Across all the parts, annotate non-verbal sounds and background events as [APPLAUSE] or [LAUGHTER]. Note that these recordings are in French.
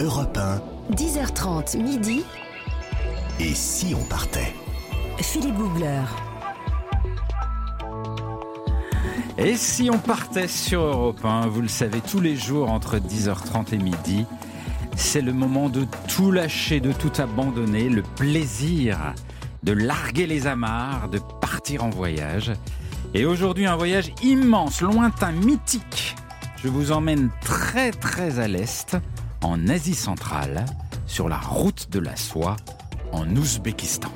Europe 1. 10h30 midi. Et si on partait? Philippe Googler. Et si on partait sur Europe 1, vous le savez, tous les jours entre 10h30 et midi, c'est le moment de tout lâcher, de tout abandonner, le plaisir de larguer les amarres, de partir en voyage. Et aujourd'hui, un voyage immense, lointain, mythique. Je vous emmène très très à l'est, en Asie centrale, sur la route de la soie, en Ouzbékistan.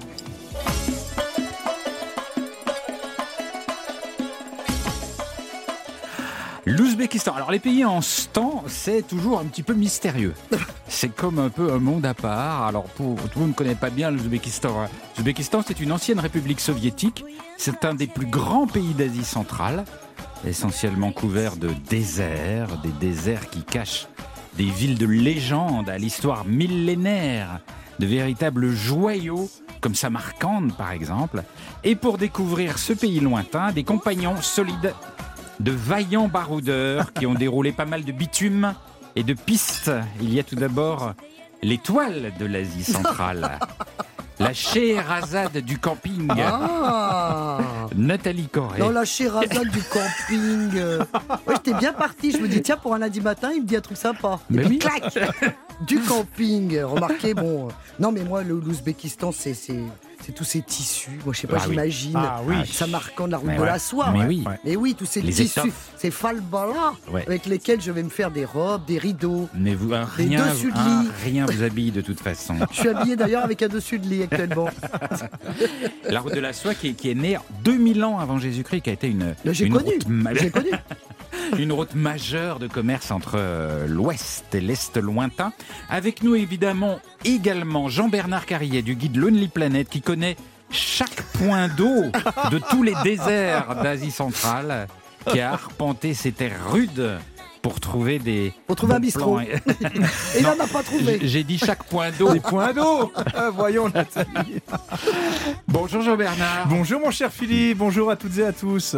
L'Ouzbékistan. Alors les pays en ce temps, c'est toujours un petit peu mystérieux. [LAUGHS] C'est comme un peu un monde à part. Alors pour tout le monde ne connaît pas bien l'Ouzbékistan. hein. L'Ouzbékistan, c'est une ancienne république soviétique. C'est un des plus grands pays d'Asie centrale, essentiellement couvert de déserts, des déserts qui cachent des villes de légende à l'histoire millénaire, de véritables joyaux comme Samarcande par exemple. Et pour découvrir ce pays lointain, des compagnons solides de vaillants baroudeurs qui ont déroulé pas mal de bitume et de pistes. Il y a tout d'abord l'étoile de l'Asie [LAUGHS] centrale, la Scheherazade du camping, Ah Nathalie Corée. Dans la Sherazade du camping. [LAUGHS] Ouais, j'étais bien parti. Je me dis, tiens, pour un lundi matin, il me dit un truc sympa. Et Mais puis, oui. clac Du camping. Remarquez, bon. Non, mais moi, le- l'Ouzbékistan, c'est. C'est- tous ces tissus. Moi, je sais pas, Ah oui. j'imagine. Ah oui. Ça marquant de la route Mais de ouais. la soie. Mais oui. Ouais. Mais oui, tous ces Les tissus, étoffes. ces falbalas Ouais. avec lesquels je vais me faire des robes, des rideaux. Mais vous, un Les rien, dessus de un lit. rien vous habille de toute façon. Je suis habillé d'ailleurs avec un dessus de lit actuellement. [LAUGHS] La route de la soie qui est, qui est née 2000 ans avant Jésus-Christ, qui a été une, J'ai une, connu. route, J'ai connu. Une route majeure de commerce entre euh, l'ouest et l'est lointain. Avec nous évidemment également Jean-Bernard Carrier du guide Lonely Planet qui connaît chaque point d'eau de tous les déserts d'Asie centrale, qui a arpenté ces terres rudes pour trouver des... Pour trouver un bistrot. [LAUGHS] Et là, on n'a pas trouvé. J'ai j'ai dit chaque point d'eau. Des points d'eau Ah, Voyons Nathalie. Bonjour Jean-Bernard. Bonjour mon cher Philippe, bonjour à toutes et à tous.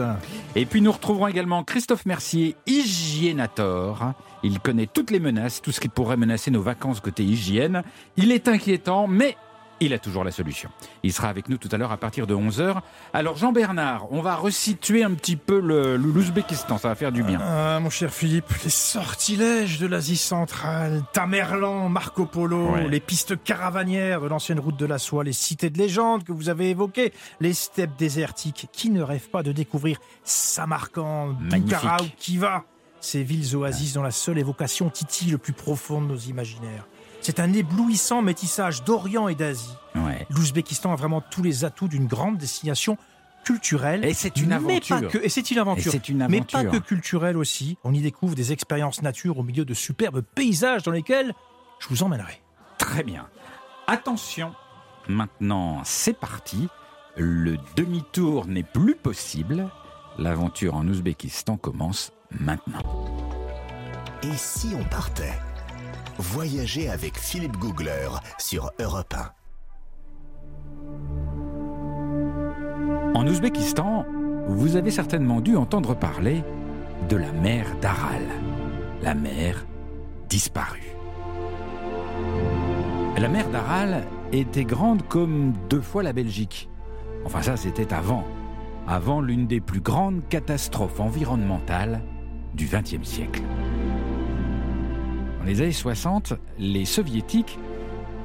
Et puis nous retrouverons également Christophe Mercier, hygiénator. Il connaît toutes les menaces, tout ce qui pourrait menacer nos vacances côté hygiène. Il est inquiétant, mais il a toujours la solution. Il sera avec nous tout à l'heure à partir de 11h. Alors Jean-Bernard, on va resituer un petit peu l'Ouzbékistan, ça va faire du bien. Ah, mon cher Philippe, les sortilèges de l'Asie centrale, Tamerlan, Marco Polo, Ouais. les pistes caravanières de l'ancienne route de la soie, les cités de légende que vous avez évoquées, les steppes désertiques. Qui ne rêve pas de découvrir Magnifique. Bukhara ou Kiva Ces villes oasis dont la seule évocation titille le plus profond de nos imaginaires. C'est un éblouissant métissage d'Orient et d'Asie. Ouais. L'Ouzbékistan a vraiment tous les atouts d'une grande destination culturelle. Et c'est une Mais pas aventure. que- et c'est une Et aventure. c'est une Mais aventure. pas que culturelle aussi. On y découvre des expériences nature au milieu de superbes paysages dans lesquels je vous emmènerai. Très bien. Attention, maintenant c'est parti. Le demi-tour n'est plus possible. L'aventure en Ouzbékistan commence maintenant. Et si on partait? Voyager avec Philippe Googler sur Europe 1. En Ouzbékistan, vous avez certainement dû entendre parler de la mer d'Aral, la mer disparue. La mer d'Aral était grande comme deux fois la Belgique. Enfin ça c'était avant, avant l'une des plus grandes catastrophes environnementales du XXe siècle. Dans les années 60, les soviétiques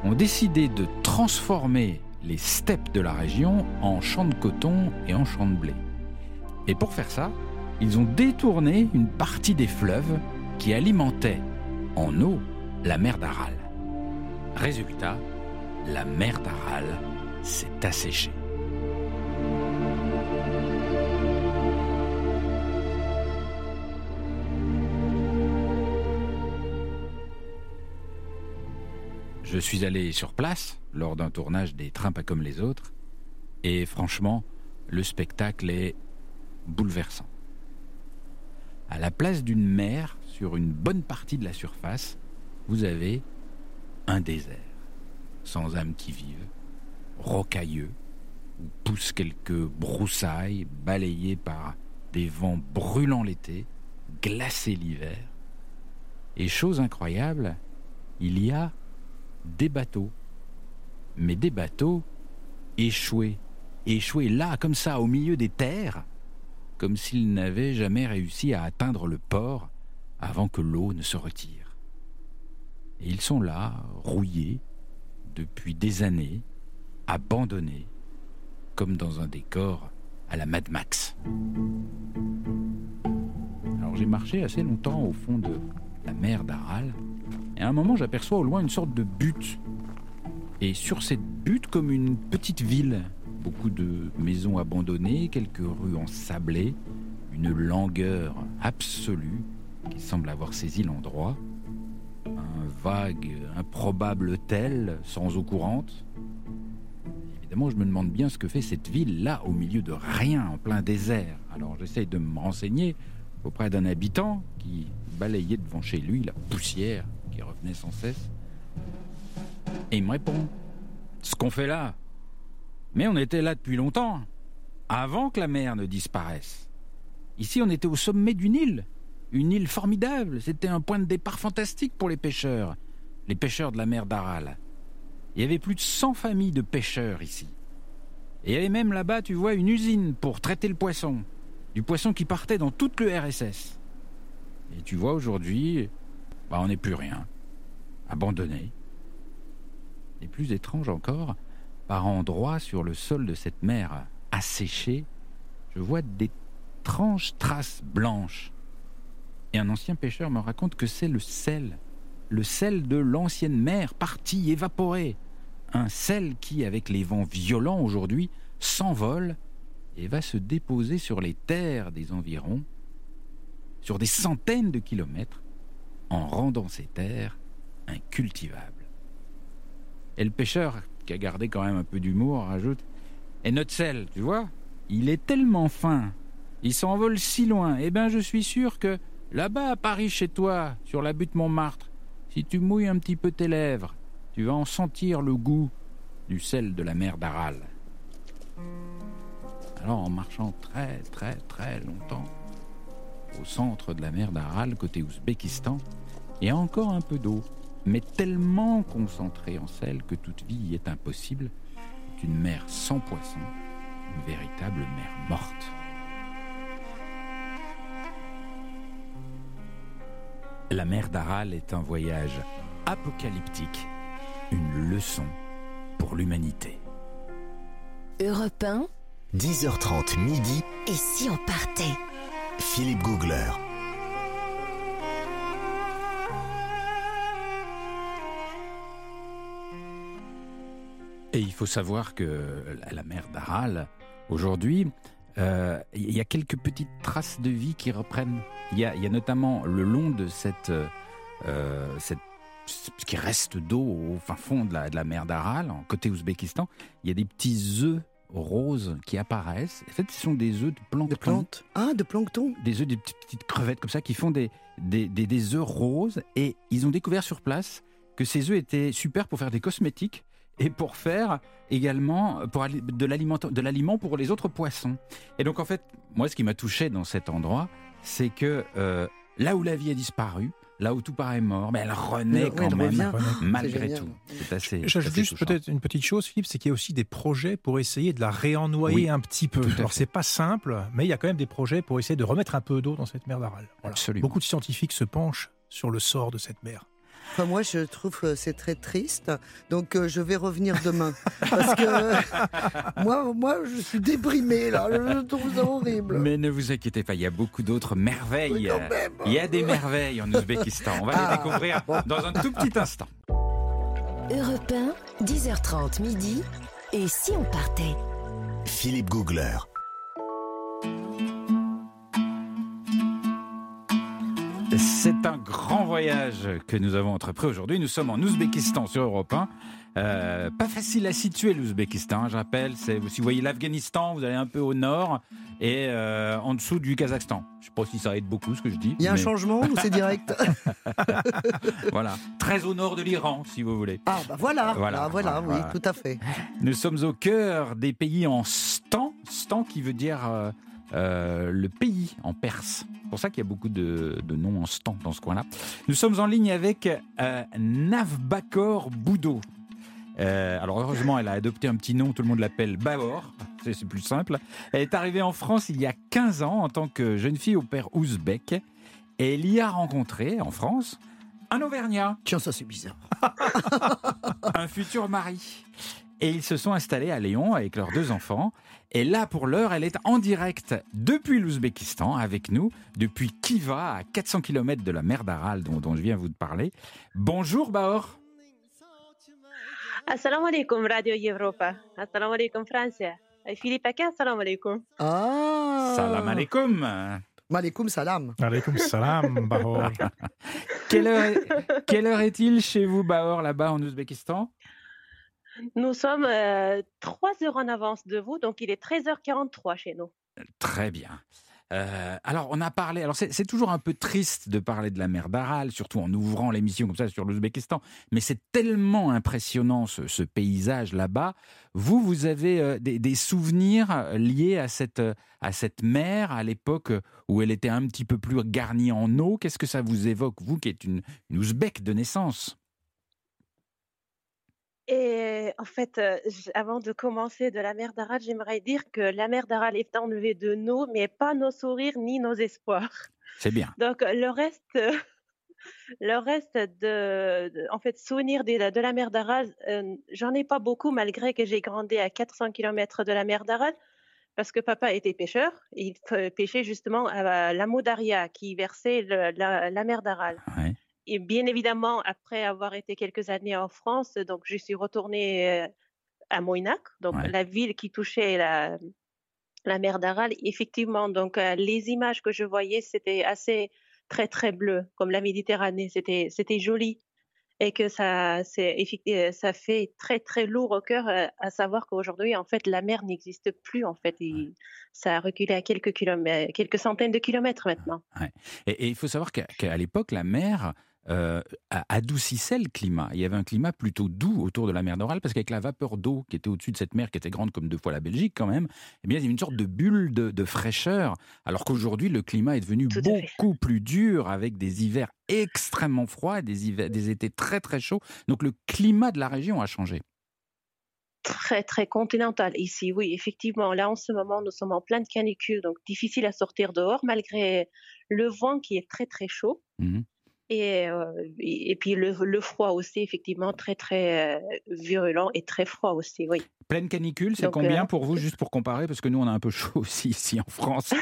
ont décidé de transformer les steppes de la région en champs de coton et en champs de blé. Et pour faire ça, ils ont détourné une partie des fleuves qui alimentaient en eau la mer d'Aral. Résultat, la mer d'Aral s'est asséchée. Suis allé sur place lors d'un tournage des Trains pas comme les autres, et franchement, le spectacle est bouleversant. À la place d'une mer sur une bonne partie de la surface, vous avez un désert, sans âme qui vive, rocailleux, où poussent quelques broussailles balayées par des vents brûlants l'été, glacés l'hiver. Et chose incroyable, il y a des bateaux. Mais des bateaux échoués. Échoués là, comme ça, au milieu des terres, comme s'ils n'avaient jamais réussi à atteindre le port avant que l'eau ne se retire. Et ils sont là, rouillés, depuis des années, abandonnés, comme dans un décor à la Mad Max. Alors j'ai marché assez longtemps au fond de la mer d'Aral, et à un moment j'aperçois au loin une sorte de butte. Et sur cette butte, comme une petite ville, beaucoup de maisons abandonnées, quelques rues ensablées, une langueur absolue qui semble avoir saisi l'endroit, un vague, improbable tel, sans eau courante. Évidemment, je me demande bien ce que fait cette ville là, au milieu de rien, en plein désert. Alors j'essaye de me renseigner auprès d'un habitant qui balayait devant chez lui la poussière qui revenait sans cesse. Et il me répond Ce qu'on fait là Mais on était là depuis longtemps, avant que la mer ne disparaisse. Ici, on était au sommet d'une île, une île formidable. C'était un point de départ fantastique pour les pêcheurs, les pêcheurs de la mer d'Aral. Il y avait plus de 100 familles de pêcheurs ici. Et il y avait même là-bas, tu vois, une usine pour traiter le poisson. Du poisson qui partait dans toute le RSS. Et tu vois, aujourd'hui, bah, on n'est plus rien. Abandonné. Et plus étrange encore, par endroits sur le sol de cette mer asséchée, je vois d'étranges traces blanches. Et un ancien pêcheur me raconte que c'est le sel, le sel de l'ancienne mer parti, évaporé. Un sel qui, avec les vents violents aujourd'hui, s'envole et va se déposer sur les terres des environs, sur des centaines de kilomètres, en rendant ces terres incultivables. Et le pêcheur, qui a gardé quand même un peu d'humour, rajoute Et notre sel, tu vois, il est tellement fin, il s'envole si loin, eh bien je suis sûr que là-bas à Paris chez toi, sur la butte Montmartre, si tu mouilles un petit peu tes lèvres, tu vas en sentir le goût du sel de la mer d'Aral. Alors en marchant très très très longtemps au centre de la mer d'Aral, côté Ouzbékistan, a encore un peu d'eau mais tellement concentrée en sel que toute vie y est impossible. C'est une mer sans poissons, une véritable mer morte. La mer d'Aral est un voyage apocalyptique, une leçon pour l'humanité. Europe 1, 10h30 midi, et si on partait? Philippe Googler. Et il faut savoir que la mer d'Aral, aujourd'hui, euh, il y a quelques petites traces de vie qui reprennent. Il y a, il y a notamment le long de cette, euh, cette ce qui reste d'eau au fin fond de la, de la mer d'Aral, en côté Ouzbékistan, il y a des petits œufs roses qui apparaissent. En fait, ce sont des œufs de plancton. De plantes Ah, de plancton Des œufs, des petites, petites crevettes comme ça qui font des, des, des, des œufs roses. Et ils ont découvert sur place que ces œufs étaient super pour faire des cosmétiques et pour faire également pour de l'aliment de l'aliment pour les autres poissons. Et donc en fait, moi ce qui m'a touché dans cet endroit, c'est que euh, là où la vie a disparu, là où tout paraît mort, mais elle renaît quand elle même revient. malgré tout. C'est assez. J'ajoute assez juste touchant. peut-être une petite chose, Philippe, c'est qu'il y a aussi des projets pour essayer de la réennoyer Oui, un petit peu. Alors c'est pas simple, mais il y a quand même des projets pour essayer de remettre un peu d'eau dans cette mer d'Aral. Voilà. Absolument. Beaucoup de scientifiques se penchent sur le sort de cette mer. Enfin, moi, je trouve que c'est très triste. Donc, euh, je vais revenir demain. Parce que [LAUGHS] moi, moi, je suis déprimé, là. Je trouve ça horrible. Mais ne vous inquiétez pas, il y a beaucoup d'autres merveilles. Oui, quand même. Il y a des merveilles en Ouzbékistan. On va Ah. les découvrir dans un tout petit instant. Europe 1, 10h30 midi. Et si on partait? Philippe Googler. C'est un grand voyage que nous avons entrepris aujourd'hui. Nous sommes en Ouzbékistan sur Europe 1. Euh, pas facile à situer l'Ouzbékistan, je rappelle. Si vous voyez l'Afghanistan, vous allez un peu au nord et euh, en dessous du Kazakhstan. Je sais pas si ça aide beaucoup ce que je dis. Il y a un changement ou c'est direct? [LAUGHS] Voilà, très au nord de l'Iran, si vous voulez. Ah, bah voilà. Voilà, Ah, voilà, voilà. oui, tout à fait. Nous sommes au cœur des pays en stan. Stan qui veut dire euh, euh, le pays en perse. C'est pour ça qu'il y a beaucoup de, de noms en stan dans ce coin-là. Nous sommes en ligne avec euh, Navbakor Boudo. Euh, alors heureusement, elle a adopté un petit nom, tout le monde l'appelle c'est c'est plus simple. Elle est arrivée en France il y a 15 ans en tant que jeune fille au père ouzbek. Et elle y a rencontré, en France, un Auvergnat, Tiens, ça c'est bizarre. [LAUGHS] un futur mari. Et ils se sont installés à Lyon avec leurs deux enfants. Et là, pour l'heure, elle est en direct depuis l'Ouzbékistan avec nous, depuis Kiva, à 400 km de la mer d'Aral dont, dont je viens vous parler. Bonjour Bahor. Assalamu alaikum Radio Europa. Assalamu alaikum Francia. Et Philippe Aka, assalamu alaikum. Ah Salam alaikum. Malekoum salam. Alaykoum salam, [LAUGHS] Bahor. Quelle heure, est- quelle heure est-il chez vous, Bahor, là-bas en Ouzbékistan? Nous sommes euh, trois heures en avance de vous, donc il est 13h43 chez nous. Très bien. Euh, alors, on a parlé. Alors, c'est toujours un peu triste de parler de la mer d'Aral, surtout en ouvrant l'émission comme ça sur l'Ouzbékistan. Mais c'est tellement impressionnant ce, paysage là-bas. Vous, vous avez euh, des, souvenirs liés à cette euh, à cette mer à l'époque où elle était un petit peu plus garnie en eau? Qu'est-ce que ça vous évoque, vous qui êtes une, une de naissance? Et en fait, euh, avant de commencer de la mer d'Aral, j'aimerais dire que la mer d'Aral est enlevée de nous, mais pas nos sourires ni nos espoirs. C'est bien. Donc le reste, euh, [LAUGHS] le reste de, de- en fait, souvenir de, la- de la mer d'Aral, euh, j'en ai pas beaucoup malgré que j'ai grandi à 400 km de la mer d'Aral, parce que papa était pêcheur. Il pêchait justement à la Modaria qui versait le- la, la mer d'Aral. Ouais. Et bien évidemment, après avoir été quelques années en France, donc je suis retournée euh, à Moïnac, donc Ouais. la ville qui touchait la, la mer d'Aral. Effectivement, donc euh, les images que je voyais, c'était assez très très bleu, comme la Méditerranée. C'était c'était joli et que ça euh, ça fait très très lourd au cœur à savoir qu'aujourd'hui en fait la mer n'existe plus en fait. Et Ça a reculé à quelques kilomètres, quelques centaines de kilomètres maintenant. Et, et il faut savoir qu'à qu'à l'époque, la mer euh, adoucissait le climat. Il y avait un climat plutôt doux autour de la mer d'Oral parce qu'avec la vapeur d'eau qui était au-dessus de cette mer, qui était grande comme deux fois la Belgique quand même, eh bien, il y avait une sorte de bulle de, de fraîcheur. Alors qu'aujourd'hui, le climat est devenu Tout beaucoup plus dur avec des hivers extrêmement froids, et des, hivers, des étés très très chauds. Donc le climat de la région a changé. très très continental ici. Oui, effectivement, là en ce moment, nous sommes en pleine canicule, donc difficile à sortir dehors malgré le vent qui est très très chaud. Mhm. Et, euh, et, et puis le, le froid aussi, effectivement, très très euh, virulent et très froid aussi, oui. Pleine canicule, c'est combien euh, pour vous, [LAUGHS] juste pour comparer? Parce que nous, on a un peu chaud aussi ici en France.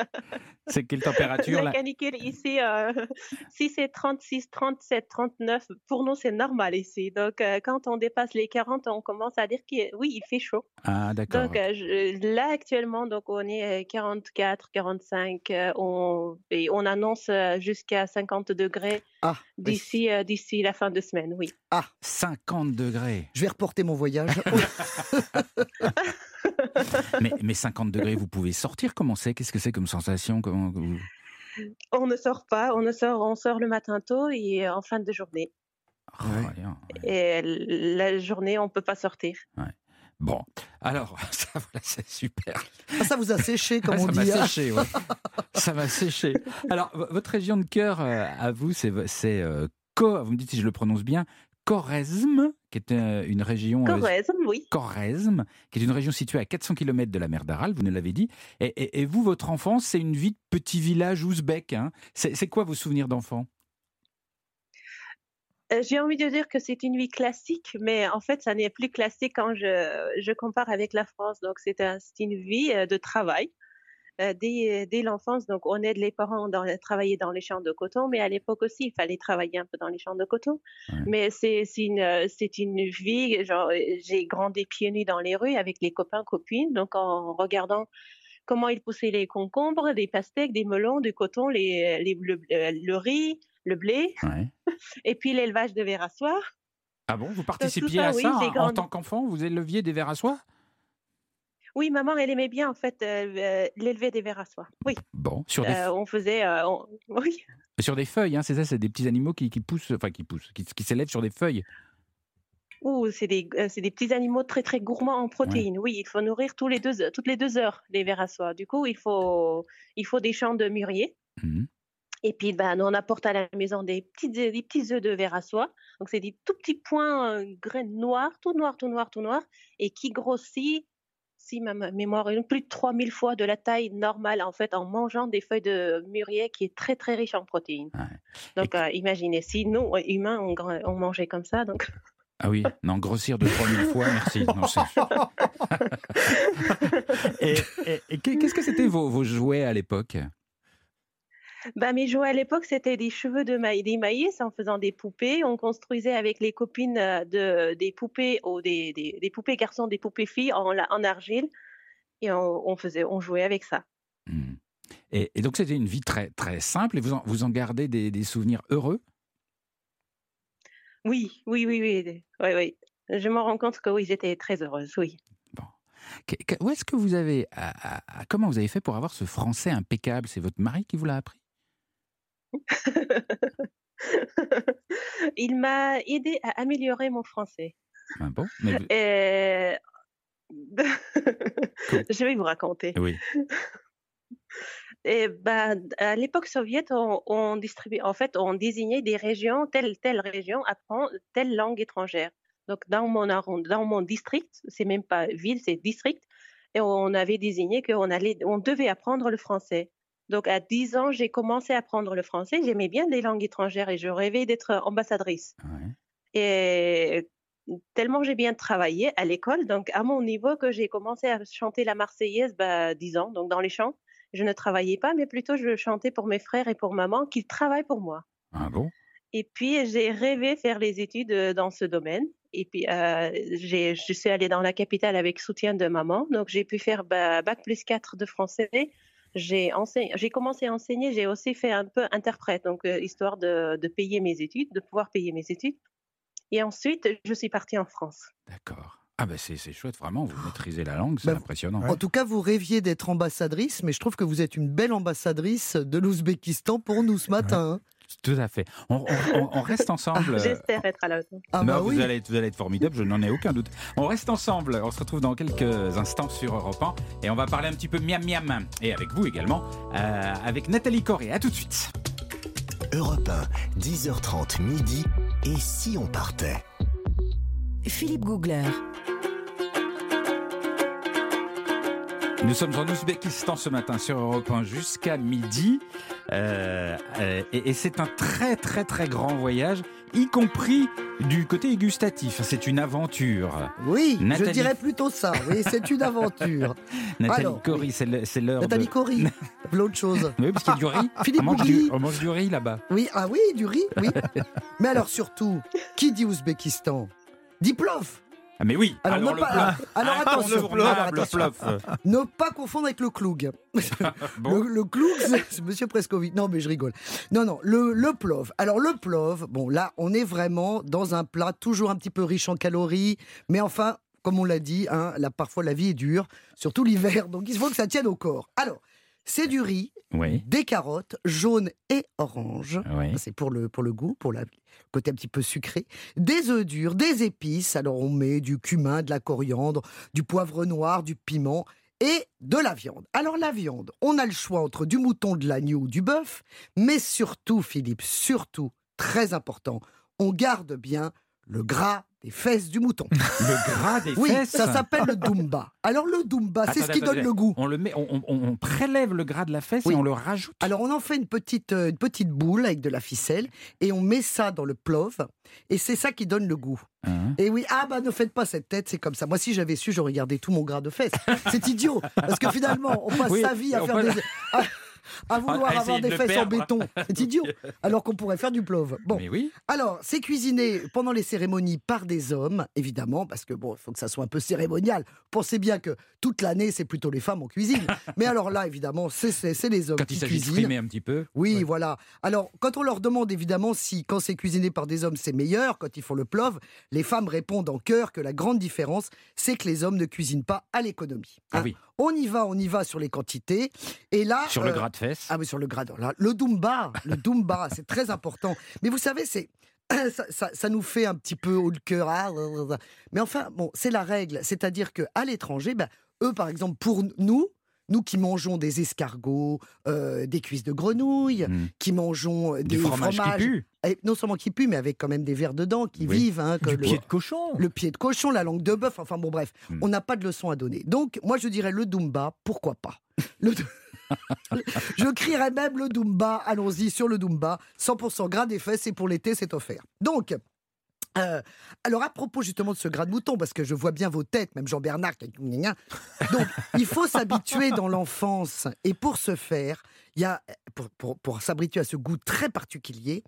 [LAUGHS] c'est quelle température La là? canicule ici, euh, [LAUGHS] si c'est 36, 37, 39, pour nous c'est normal ici. Donc euh, quand on dépasse les 40, on commence à dire que oui, il fait chaud. Ah, d'accord. Donc euh, je- là actuellement, donc on est euh, 44, 45, euh, on, et on annonce jusqu'à 50 degrés Ah, oui. d'ici euh, d'ici la fin de semaine, oui. 50 degrés. Je vais reporter mon voyage. [LAUGHS] [LAUGHS] [LAUGHS] mais, mais 50 degrés, vous pouvez sortir Comment c'est? Qu'est-ce que c'est comme sensation? Comment On ne sort pas, on ne sort, on sort le matin tôt et en fin de journée. Oh, Ouais. ouais. Et la journée, on peut pas sortir. Bon, alors, [LAUGHS] ça, voilà, c'est super. Ah, ça vous a séché, comme [LAUGHS] Ah, on ça m'a dit. hein. séché, ouais. ça m'a séché. Alors, votre région de cœur, euh, à vous, c'est c'est, euh, Co- vous me dites si je le prononce bien, Corrèzme, qui est euh, une région... euh, Corrèze, oui. Corrèzme, qui est une région située à 400 km de la mer d'Aral, vous nous l'avez dit. Et, et- et vous, votre enfance, c'est une vie de petit village ouzbek. Hein. C'est quoi vos souvenirs d'enfant? Euh, J'ai envie de dire que c'est une vie classique, mais en fait, ça n'est plus classique quand je, je compare avec la France. Donc, c'est un- une vie de travail. Euh, dès dès l'enfance, donc on aide les parents dans travailler dans les champs de coton, mais à l'époque aussi, il fallait travailler un peu dans les champs de coton. Ouais. Mais c'est une c'est une vie. J'ai grandi pieds nus dans les rues avec les copains copines, donc en regardant comment ils poussaient les concombres, des pastèques, des melons, du coton, les, les le, le riz, le blé, Ouais. [LAUGHS] et puis l'élevage de vers à soie. Ah bon, vous participiez ça, à oui, ça en, en tant qu'enfant? Vous éleviez des vers à soie? Oui, maman, elle aimait bien en fait euh, euh, l'élever des vers à soie. Oui, Bon, sur des, Euh, on faisait, on- [LAUGHS] oui, sur des feuilles, hein, c'est ça, c'est des petits animaux qui, qui poussent, enfin qui poussent, qui, qui s'élèvent sur des feuilles. Ouh, c'est des, c'est des petits animaux très très gourmands en protéines. Oui, il faut nourrir tous les deux, toutes les deux heures les vers à soie. Du coup, il faut, il faut des champs de mûrier. Mhm. Et puis, ben, nous, on apporte à la maison des petits, des petits œufs de vers à soie. Donc, c'est des tout petits points euh, graines noires, tout noir, tout noir, tout noir, et qui grossit, si ma mémoire est plus de 3000 fois de la taille normale, en fait, en mangeant des feuilles de mûrier qui est très, très riche en protéines. Ouais. Donc, euh, imaginez, si nous, euh, humains, on, mangeait comme ça, donc [LAUGHS] Ah oui, non, grossir de 3000 fois, merci. Non, [LAUGHS] [LAUGHS] et et- et qu'est-ce que c'était vos, vos jouets à l'époque? Bah, mes jouets à l'époque, c'était des cheveux de maïs, des maïs en faisant des poupées. On construisait avec les copines euh, de, des poupées, ou des, des, des poupées garçons, des poupées filles en, argile. Et on, on faisait, on jouait avec ça. Hmm. et, et donc c'était une vie très, très simple et vous en, vous en gardez des, des souvenirs heureux? Oui, oui, oui, oui, oui, oui. Je me rends compte que oui, j'étais très heureuse, oui. Que- que- Où est-ce que vous avez, à- à- à- comment vous avez fait pour avoir ce français impeccable? C'est votre mari qui vous l'a appris? [LAUGHS] Il m'a aidé à améliorer mon français. Ah bon? Mais vous- [LAUGHS] Et... [LAUGHS] Je vais vous raconter. Oui. Et ben, à l'époque soviète, on, on distribuait, en fait, on désignait des régions, telle telle région apprend telle langue étrangère. Donc dans mon dans mon district, c'est même pas ville, c'est district, et on avait désigné qu'on allait, on devait apprendre le français. Donc à 10 ans, j'ai commencé à apprendre le français. J'aimais bien les langues étrangères et je rêvais d'être ambassadrice. ouais. Et tellement j'ai bien travaillé à l'école, donc à mon niveau que j'ai commencé à chanter la Marseillaise, bah, 10 ans, donc dans les champs. Je ne travaillais pas, mais plutôt je chantais pour mes frères et pour maman qui travaillent pour moi. Ah bon? Et puis j'ai rêvé faire les études euh, dans ce domaine. Et puis euh, je suis allée dans la capitale avec soutien de maman, donc j'ai pu faire bah, bac plus 4 de français. J'ai enseigné- j'ai commencé à enseigner, j'ai aussi fait un peu interprète, donc euh, histoire de, de payer mes études, de pouvoir payer mes études. Et ensuite, je suis partie en France. D'accord. Ah ben c'est c'est chouette, vraiment, vous maîtrisez la langue, c'est Bah, impressionnant. En tout cas, vous rêviez d'être ambassadrice, mais je trouve que vous êtes une belle ambassadrice de l'Ouzbékistan pour nous ce matin. Tout à fait. On, on- on- on reste [LAUGHS] ensemble. J'espère être à la hauteur. Ah Non, bah vous, oui. allez, vous allez être formidable, je n'en ai aucun doute. On reste ensemble, on se retrouve dans quelques instants sur Europe 1 et on va parler un petit peu miam miam et avec vous également, euh, avec Nathalie Corée. À tout de suite. Europe 1, 10h30 midi. Et si on partait? Philippe Googler. Nous sommes en Ouzbékistan ce matin sur Europe 1 jusqu'à midi. Euh, euh, et et c'est un très très très grand voyage, y compris du côté gustatif. C'est une aventure. Oui, Nathalie- je dirais plutôt ça. Oui, c'est une aventure. [LAUGHS] Nathalie Alors, oui. c'est l'heure Nathalie de... Cory, [LAUGHS] l'autre chose. Oui, parce qu'il y a du riz. Philippe on, mange du, on mange du riz là-bas. Oui, ah oui, du riz, oui. [LAUGHS] Mais alors surtout, qui dit Ouzbékistan? Dit plov. Ah mais oui, Alors, alors, ne le pas- alors, attention, plof. Ne pas confondre avec le cloug. [LAUGHS] Bon. Le, le cloug, c'est- c'est Monsieur Prescovic. Non, mais je rigole. Non, non, le, le plov. Alors, le plov, bon, là, on est vraiment dans un plat toujours un petit peu riche en calories, mais enfin, comme on l'a dit, hein, là, parfois la vie est dure, surtout l'hiver, donc il faut que ça tienne au corps. Alors, c'est du riz, Oui, des carottes jaunes et oranges. oui. C'est pour le, pour le goût, pour le côté un petit peu sucré. Des œufs durs, des épices. Alors on met du cumin, de la coriandre, du poivre noir, du piment et de la viande. Alors la viande, on a le choix entre du mouton, de l'agneau ou du bœuf. Mais surtout, Philippe, surtout, très important, on garde bien le gras des fesses du mouton. [LAUGHS] Le gras des Oui, fesses. ça s'appelle le doumba. Alors le doumba, c'est ce Attendez, qui donne le goût. On le met, on, on- on prélève le gras de la fesse Oui. et on le rajoute. Alors on en fait une petite, euh, une petite boule avec de la ficelle et on met ça dans le plov et c'est ça qui donne le goût. Hein Et oui, ah bah ne faites pas cette tête, c'est comme ça. Moi si j'avais su, j'aurais gardé tout mon gras de fesses. C'est idiot parce que finalement on passe Oui, sa vie à faire des... [LAUGHS] à, à vouloir avoir de des fesses en béton. [LAUGHS] C'est idiot. Alors qu'on pourrait faire du plov. Bon, Mais oui. alors, c'est cuisiné pendant les cérémonies par des hommes, évidemment, parce que bon, il faut que ça soit un peu cérémonial. Pensez bien que toute l'année, c'est plutôt les femmes en cuisine. [LAUGHS] Mais alors là, évidemment, c'est- les hommes Quand qui il s'agit de cuisinent. frimer un petit peu. Oui, voilà. Alors, quand on leur demande évidemment si, quand c'est cuisiné par des hommes, c'est meilleur, quand ils font le plov, les femmes répondent en chœur que la grande différence, c'est que les hommes ne cuisinent pas à l'économie. Ah Hein. oui. On y va, on y va sur les quantités. Et là. Sur le euh, gras de fesses. ah oui, sur le gradon. Là, le Dumba, le Dumba, [LAUGHS] c'est très important. Mais vous savez, c'est [CLEARS THROAT] ça, ça- ça nous fait un petit peu haut le cœur. ah. Mais enfin, bon, c'est la règle. C'est-à-dire que à l'étranger, ben, eux, par exemple, pour nous, nous qui mangeons des escargots, euh, des cuisses de grenouille, Mm. qui mangeons euh, des fromages, qui et non seulement qui puent, mais avec quand même des vers dedans, qui Oui. vivent. hein, que le- pied de cochon. le pied de cochon, la langue de bœuf, enfin bon bref, Mm. on n'a pas de leçon à donner. Donc moi je dirais le Dumba, pourquoi pas Le- [LAUGHS] Je crierais même le Dumba, allons-y sur le Dumba, 100% gras des fesses et pour l'été c'est offert. Donc, euh, alors à propos justement de ce gras de mouton, parce que je vois bien vos têtes, même Jean-Bernard, donc il faut [LAUGHS] s'habituer dans l'enfance. Et pour ce faire, il y a, pour, pour, pour s'habituer à ce goût très particulier,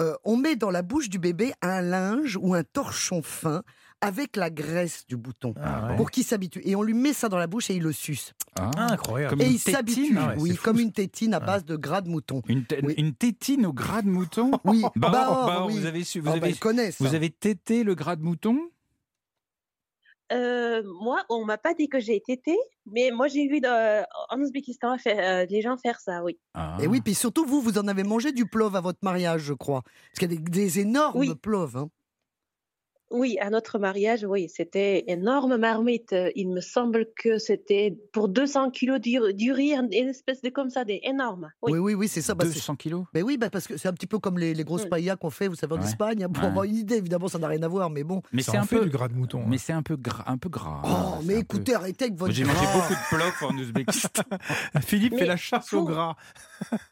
euh, on met dans la bouche du bébé un linge ou un torchon fin avec la graisse du bouton Ah ouais. pour qu'il s'habitue. Et on lui met ça dans la bouche et il le suce. Ah. Incroyable. Comme et une il s'habitue. Ah ouais, oui, comme une tétine à base de gras de mouton. Une, Oui. une tétine au gras de mouton [LAUGHS] Oui, Bah, bah, or, bah, or, oui. vous avez su, vous Ah, bah, avez, connaît ça. vous avez tété le gras de mouton Euh, moi, on m'a pas dit que j'ai tété, mais moi j'ai vu dans- en Ouzbékistan euh, les gens faire ça, oui. Ah. Et oui, puis surtout vous, vous en avez mangé du plov à votre mariage, je crois. Parce qu'il y a des, des énormes Oui. plovs. hein. Oui, à notre mariage, oui, c'était énorme marmite. Il me semble que c'était pour 200 kilos du, du riz, une espèce de comme ça, des énormes. Oui. Oui, oui, oui, c'est ça. Bah, c'est- 200 kilos mais oui, bah, parce que c'est un petit peu comme les, les grosses Mm. paillas qu'on fait, vous savez, en Ouais. Espagne. hein, Pour Ouais. avoir une idée, évidemment, ça n'a rien à voir, mais bon. Mais c'est un peu du gras de mouton. hein. Mais c'est un peu gras, un peu gras. Oh, hein, mais écoutez, peu- arrêtez avec votre J'ai mangé beaucoup de plov en Ouzbékistan. [LAUGHS] Philippe fait la chasse au gras.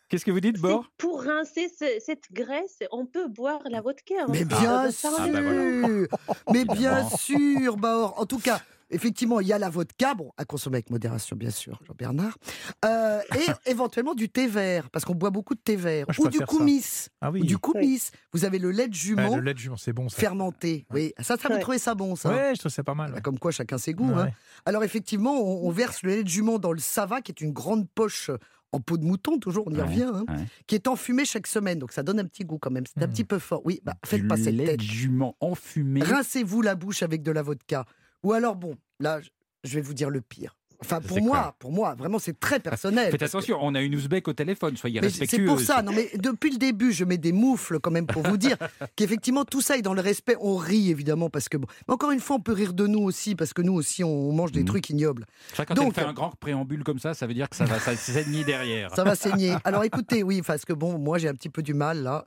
Qu'est-ce que vous dites, Bord Pour rincer ce- cette graisse, on peut boire la vodka. hein. Mais Ah, bien bah, sûr, Ah, bah, voilà. [LAUGHS] mais bien sûr, Baor. En tout cas, effectivement, il y a la vodka, bon, à consommer avec modération, bien sûr, Jean-Bernard, Euh, et [LAUGHS] éventuellement du thé vert, parce qu'on boit beaucoup de thé vert, Moi, je ou du coumis, Ah oui. ou du coumis. Vous avez le lait de jument le lait de jument, c'est bon ça. fermenté. Oui, ça, ça vous Ouais. trouvez ça bon, ça Ouais, je trouve ça pas mal. Bah, ouais. Comme quoi, chacun ses goûts. hein. Alors effectivement, on, on verse le lait de jument dans le sava, qui est une grande poche en peau de mouton, toujours, on y Ouais, revient, hein, ouais. qui est enfumée chaque semaine. Donc ça donne un petit goût quand même. C'est un Mm. petit peu fort. Oui, bah, faites Du pas cette lait tête. jument enfumé. Rincez-vous la bouche avec de la vodka. Ou alors, bon, là, je vais vous dire le pire. Enfin, pour C'est moi, quoi pour moi, vraiment, c'est très personnel. Faites que- attention, on a une Ouzbek au téléphone, soyez Mais c'est respectueux. pour ça, non mais depuis le début, je mets des moufles quand même pour vous dire [LAUGHS] qu'effectivement tout ça est dans le respect. On rit évidemment parce que bon, mais encore une fois, on peut rire de nous aussi parce que nous aussi on mange des Mhm. trucs ignobles. Quand Donc- fait un grand préambule comme ça, ça veut dire que ça va ça saigner derrière. Ça va saigner. Alors écoutez, oui, parce que bon, moi j'ai un petit peu du mal là.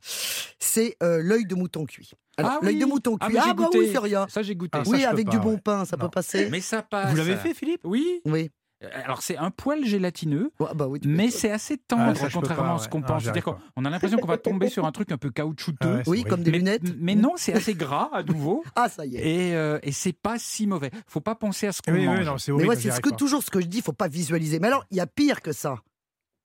C'est euh, l'œil de mouton cuit. Alors Ah l'œil oui. de mouton Ah, cuit. Ah, bah oui, c'est rien. Ça, j'ai goûté. Ah, ça, oui, avec pas, du ouais. bon pain, ça Non. peut passer. Mais ça passe. Vous l'avez fait, Philippe? Oui. Oui. Alors, c'est un poil gélatineux, Ouais, bah oui. mais c'est assez Ah, tendre, peux contrairement pas, à ce qu'on pense. C'est-à-dire qu'on a l'impression qu'on va tomber sur un truc un peu caoutchouteux. Ah ouais, Oui, horrible. comme des mais, lunettes. mais non, c'est assez gras à nouveau. [LAUGHS] Ah ça y est. Et, euh, et c'est pas si mauvais. Faut pas penser à ce qu'on Oui, mange. oui, non, c'est Mais horrible. moi, c'est ce arrive que pas. toujours ce que je dis, faut pas visualiser. Mais alors, il y a pire que ça.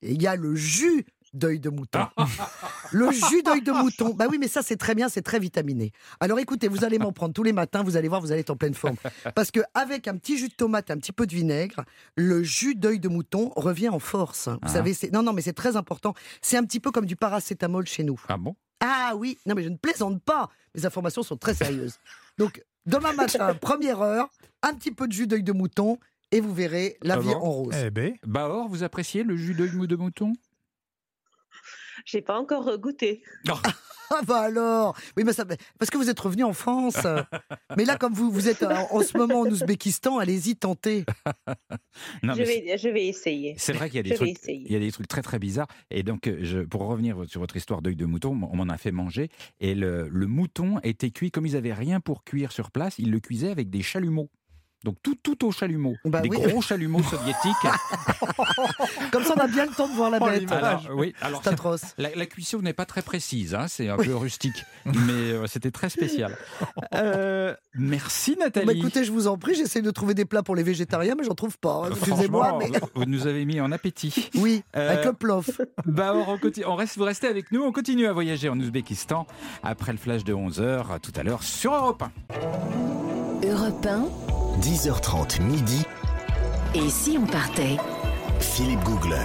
Et Il y a le jus d'œil de mouton. [LAUGHS] le jus d'œil de mouton. Bah oui, mais ça, c'est très bien, c'est très vitaminé. Alors écoutez, vous allez m'en prendre tous les matins, vous allez voir, vous allez être en pleine forme. [LAUGHS] Parce que avec un petit jus de tomate et un petit peu de vinaigre, le jus d'œil de mouton revient en force. Vous Ah. savez, c'est non, non, mais c'est très important. C'est un petit peu comme du paracétamol chez nous. Ah bon? Ah oui, non, mais je ne plaisante pas. Mes informations sont très sérieuses. Donc, demain matin, [LAUGHS] première heure, un petit peu de jus d'œil de mouton. Et vous verrez la Ah vie bon? en rose. Eh ben, Baor, vous appréciez le jus d'œil de mouton? J'ai pas encore euh, goûté. Ah bah alors Oui, mais ça, parce que vous êtes revenu en France. [LAUGHS] mais là, comme vous, vous êtes en, en ce moment en Ouzbékistan, allez-y, tentez. [LAUGHS] Non, je, vais, je vais essayer. C'est vrai qu'il y a des trucs. Il y a des trucs très très bizarres. Et donc, euh, je, pour revenir sur votre histoire d'œil de mouton, on m'en a fait manger. Et le, le mouton était cuit comme ils avaient rien pour cuire sur place. Ils le cuisaient avec des chalumeaux. Donc tout, tout au chalumeau. Bah des oui. gros chalumeaux [LAUGHS] soviétiques. [LAUGHS] Comme ça, on a bien le temps de voir la Oh, bête. Alors, oui, alors C'est atroce. la, la cuisson n'est pas très précise, hein, c'est un peu rustique, mais euh, c'était très spécial. [LAUGHS] Euh, merci Nathalie. Bah, écoutez, je vous en prie, j'essaie de trouver des plats pour les végétariens, mais j'en trouve pas. hein. Excusez-moi, mais. vous nous avez mis en appétit. Oui, Euh, avec le plof. Bah, on, continue- on reste, vous restez avec nous, on continue à voyager en Ouzbékistan après le flash de 11h tout à l'heure sur Europe 1. Europe 1, 10h30 midi, et si on partait? Philippe Googler.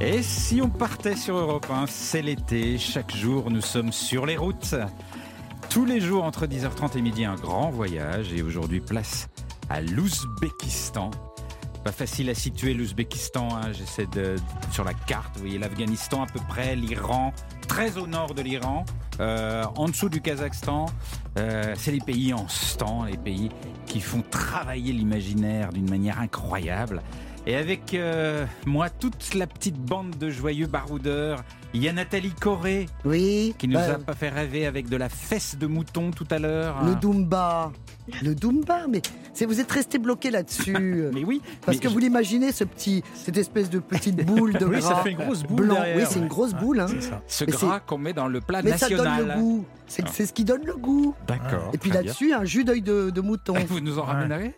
Et si on partait sur Europe 1, c'est l'été, chaque jour nous sommes sur les routes. Tous les jours entre 10h30 et midi, un grand voyage et aujourd'hui place à l'Ouzbékistan. Pas facile à situer l'Ouzbékistan. hein. J'essaie de sur la carte. Vous voyez l'Afghanistan à peu près, l'Iran, très au nord de l'Iran, euh, en dessous du Kazakhstan. Euh, c'est les pays en stand, les pays qui font travailler l'imaginaire d'une manière incroyable. Et avec euh, moi, toute la petite bande de joyeux baroudeurs. Il y a Nathalie Corré Oui. qui nous bah, a pas fait rêver avec de la fesse de mouton tout à l'heure. Le. Dumba. Le Dumba, mais c'est vous êtes resté bloqué là-dessus. [LAUGHS] Mais oui, Parce mais que je- vous l'imaginez, ce petit, cette espèce de petite [LAUGHS] boule de Oui, gras ça fait une grosse boule blanc. derrière, oui, c'est une grosse Ouais, boule. hein. C'est ça. ce mais gras qu'on met dans le plat Mais ça national. donne le goût. C'est Ah. c'est ce qui donne le goût. D'accord. Et puis là-dessus, un jus d'œil de, de mouton. [LAUGHS] Vous nous en Ouais. ramènerez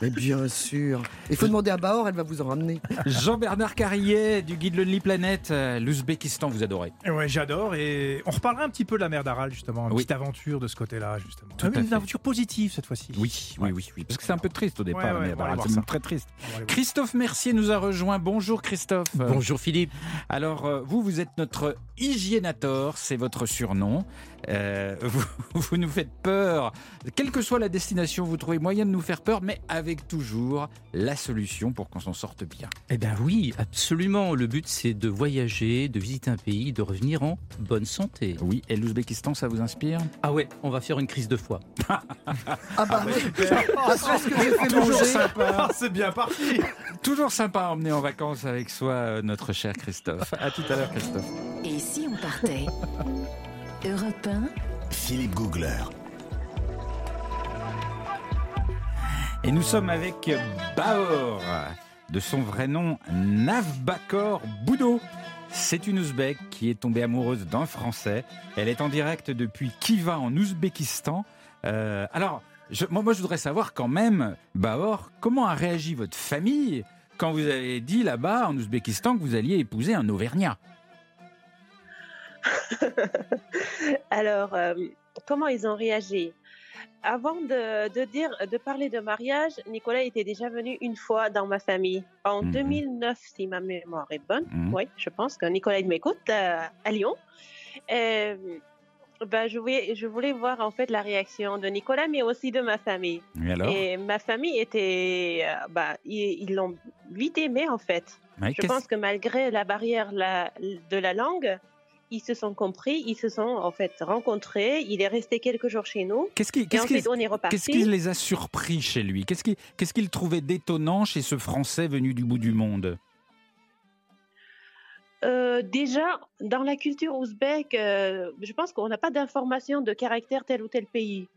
Mais bien sûr. Il faut demander à Bahor, elle va vous en ramener. Jean-Bernard Carrier du guide Lonely Planet, euh, l'Ouzbékistan, vous adorez. Ouais, j'adore. Et on reparlera un petit peu de la mer d'Aral, justement. Une Oui. petite aventure de ce côté-là, justement. Tout à une fait. aventure positive cette fois-ci. Oui, oui, oui, oui. Parce que c'est un peu triste au départ, Ouais, ouais, la mer d'Aral, c'est même très triste. Christophe Mercier nous a rejoint. Bonjour Christophe. Bonjour Philippe. Alors, euh, vous, vous êtes notre hygiénator, c'est votre surnom. Euh, vous, [LAUGHS] vous nous faites peur. Quelle que soit la destination, vous trouvez moyen de nous faire peur, mais avec toujours la solution pour qu'on s'en sorte bien. Eh bien oui, absolument. Le but c'est de voyager, de visiter un pays, de revenir en bonne santé. Oui, et l'Ouzbékistan, ça vous inspire? Ah ouais, on va faire une crise de foie. [LAUGHS] Ah bah, [LAUGHS] que j'ai fait manger. sympa. Ah, c'est bien parti. Toujours sympa à emmener en vacances avec soi euh, notre cher Christophe. À tout à l'heure Christophe. Et si on partait? Europe 1, Philippe Googler. Et nous sommes avec Baor, de son vrai nom Navbakor Boudo. C'est une Ouzbek qui est tombée amoureuse d'un Français. Elle est en direct depuis Kiva en Ouzbékistan. Euh, alors, je, moi, moi, je voudrais savoir quand même, Baor, comment a réagi votre famille quand vous avez dit là-bas en Ouzbékistan que vous alliez épouser un Auvergnat? [LAUGHS] Alors, euh, comment ils ont réagi? Avant de, de dire, de parler de mariage, Nicolas était déjà venu une fois dans ma famille en Mhm. 2009, si ma mémoire est bonne. Mhm. Oui, je pense que Nicolas m'écoute euh, à Lyon. Euh, ben, je voulais, je voulais voir en fait la réaction de Nicolas, mais aussi de ma famille. Et alors? Et ma famille était, euh, bah, ils l'ont vite aimé en fait. Je pense que malgré la barrière la- de la langue, ils se sont compris, ils se sont en fait rencontrés. Il est resté quelques jours chez nous. Qu'est-ce qui, qu'est-ce qui- ensuite, on est reparti. Qu'est-ce qui les a surpris chez lui? Qu'est-ce qui- qu'est-ce qu'il trouvait d'étonnant chez ce Français venu du bout du monde? Euh, déjà, dans la culture ouzbek, euh, je pense qu'on n'a pas d'information de caractère tel ou tel pays.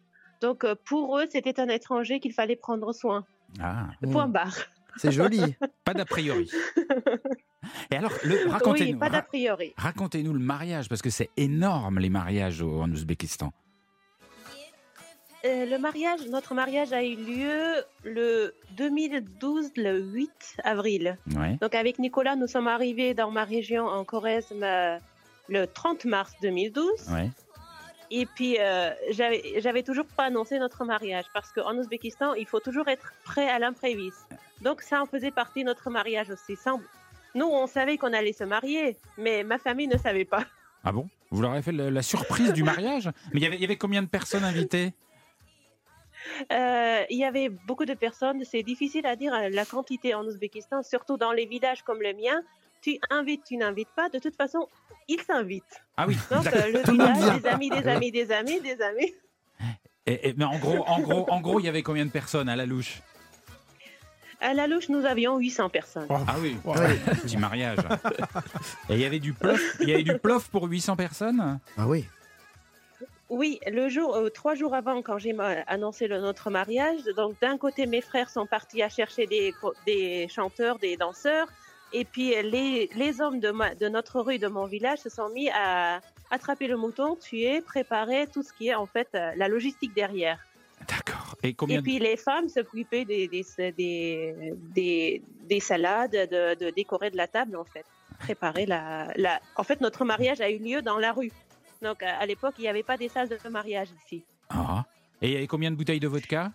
Donc, euh, pour eux, c'était un étranger qu'il fallait prendre soin. Ah, Point Mm. barre. C'est joli. pas d'a priori. Et alors, racontez-nous, Oui, pas d'a ra- priori. racontez-nous le mariage, parce que c'est énorme les mariages au- en Ouzbékistan. Euh, le mariage, notre mariage a eu lieu le 2012, le 8 avril. Ouais. Donc avec Nicolas, nous sommes arrivés dans ma région en Corrèze le 30 mars 2012. Ouais. Et puis euh, j'avais toujours pas annoncé notre mariage parce qu'en Ouzbékistan, il faut toujours être prêt à l'impréviste. Donc ça en faisait partie de notre mariage aussi. Ça, nous, on savait qu'on allait se marier, mais ma famille ne savait pas. Ah bon? Vous leur avez fait la, la surprise du mariage? Mais il y avait- il y avait combien de personnes invitées? Euh, il y avait beaucoup de personnes. C'est difficile à dire euh, la quantité en Ouzbékistan, surtout dans les villages comme le mien. Tu invites, tu n'invites pas. De toute façon, ils s'invitent. Ah oui. Donc euh, le village, des amis, des amis, des amis, des amis. Et- et- mais en gros, en gros, en gros, il y avait combien de personnes à la louche? À la louche, nous avions 800 personnes. Oh, Ah oui. ouais. Petit mariage. [LAUGHS] Et il y avait du plof, il y avait du plof pour 800 personnes? Ah oui. Oui, le jour, euh, trois jours avant, quand j'ai annoncé le, notre mariage, donc d'un côté, mes frères sont partis à chercher des, des chanteurs, des danseurs, et puis euh, les, les hommes de, ma- de notre rue, de mon village, se sont mis à attraper le mouton, tuer, préparer tout ce qui est en fait euh, la logistique derrière. D'accord. Et combien Et puis les femmes s'occupaient des, des, des, des, des salades, de, de décorer de la table en fait. Préparer la, la... En fait, notre mariage a eu lieu dans la rue. Donc à à l'époque, il n'y avait pas des salles de mariage ici. Ah. Et il y avait combien de bouteilles de vodka?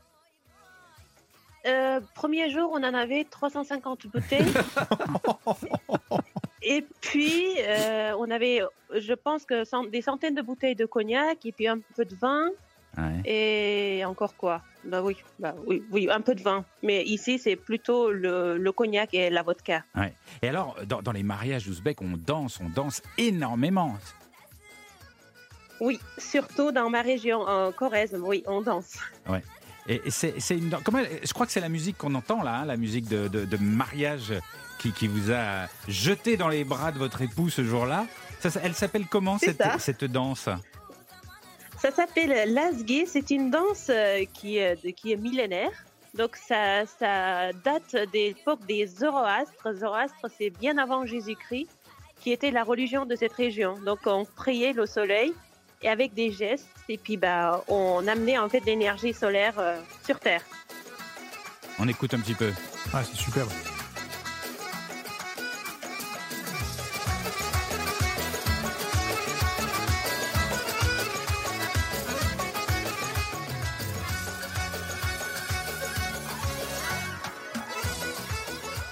Euh, premier jour, on en avait 350 bouteilles. [LAUGHS] et puis, euh, on avait, je pense que cent- des centaines de bouteilles de cognac et puis un peu de vin. Ouais. Et encore quoi? Bah oui, bah oui, oui, un peu de vin. Mais ici, c'est plutôt le, le cognac et la vodka. Et alors, dans, dans les mariages ouzbeks, on danse, on danse énormément. Oui, surtout dans ma région, en Corrèze, oui, on danse. Et, et c'est une. dan- Comment, elle- je crois que c'est la musique qu'on entend là, hein, la musique de, de- de mariage qui, qui vous a jeté dans les bras de votre époux ce jour-là. Elle s'appelle comment cette, cette danse? Ça s'appelle l'asgé. C'est une danse euh, qui est, de- qui est millénaire. Donc ça, ça date des l'époque des Zoroastres. Zoroastre, c'est bien avant Jésus-Christ, qui était la religion de cette région. Donc on priait le soleil et avec des gestes, et puis bah, on amenait en fait l'énergie solaire euh, sur Terre. On écoute un petit peu. Ah, c'est superbe.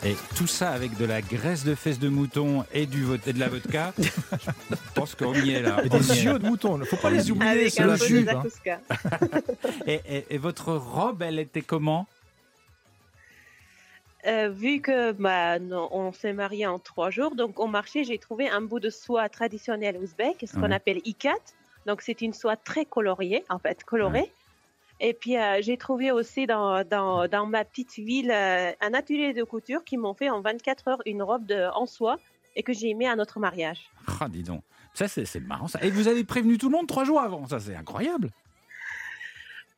Et tout ça avec de la graisse de fesses de mouton et, du, vo- et de la vodka. [LAUGHS] je pense qu'on y est là. Et des yeux de mouton. Il faut pas les oublier, Avec c'est un jus. de hein. [LAUGHS] Et, et- et votre robe, elle était comment? Euh, vu que bah, non, on s'est marié en trois jours, donc au marché, j'ai trouvé un bout de soie traditionnelle ouzbek, ce qu'on Ouais. appelle ikat. Donc c'est une soie très coloriée, en fait, colorée. Et puis euh, j'ai trouvé aussi dans, dans, dans ma petite ville euh, un atelier de couture qui m'ont fait en 24 heures une robe de, en soie et que j'ai mis à notre mariage. Ah, dis donc. Ça, c'est marrant. Ça. Et vous avez prévenu tout le monde trois jours avant. Ça, c'est incroyable.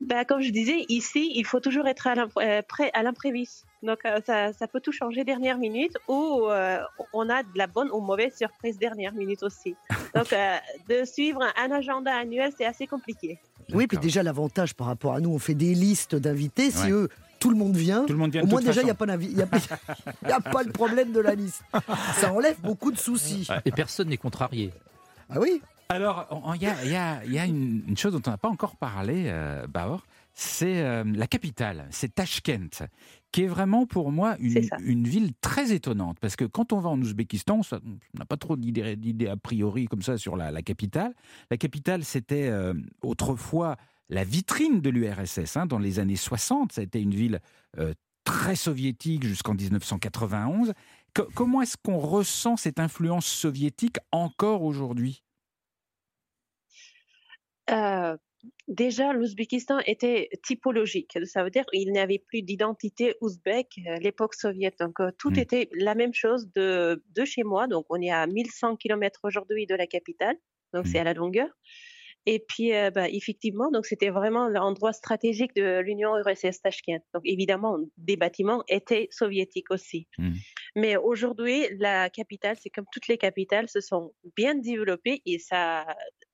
Bah, comme je disais, ici, il faut toujours être à euh, prêt à l'impréviste. Donc, ça, ça peut tout changer dernière minute ou euh, on a de la bonne ou mauvaise surprise dernière minute aussi. [LAUGHS] Donc, euh, de suivre un agenda annuel, c'est assez compliqué. Oui, puis déjà l'avantage par rapport à nous, on fait des listes d'invités. Si Ouais. eux, tout le monde vient, Tout le monde vient au moins déjà, il n'y a a, [LAUGHS] a pas le problème de la liste. Ça enlève beaucoup de soucis. Et personne n'est contrarié. Ah oui Alors, il y a, il y a- il y a une, une chose dont on n'a pas encore parlé, euh, Baor, c'est euh, la capitale, c'est Tashkent, qui est vraiment pour moi une, ville très étonnante. Parce que quand on va en Ouzbékistan, on n'a pas trop d'idées a priori comme ça sur la, la capitale. La capitale, c'était euh, autrefois la vitrine de l'URSS. hein, dans les années 60, ça a été une ville euh, très soviétique jusqu'en 1991. Co- comment est-ce qu'on ressent cette influence soviétique encore aujourd'hui? Euh, déjà, l'Ouzbékistan était typologique. Ça veut dire qu'il n'y avait plus d'identité ouzbek à l'époque soviétique. Donc, euh, tout Mm. était la même chose de, de chez moi. Donc, on est à 1100 km aujourd'hui de la capitale. Donc, c'est Mm. à la longueur. Et puis, euh, bah, effectivement, donc c'était vraiment l'endroit stratégique de l'Union URSS Tashkent. Donc, évidemment, des bâtiments étaient soviétiques aussi. Mm. Mais aujourd'hui, la capitale, c'est comme toutes les capitales, se sont bien développées et ça,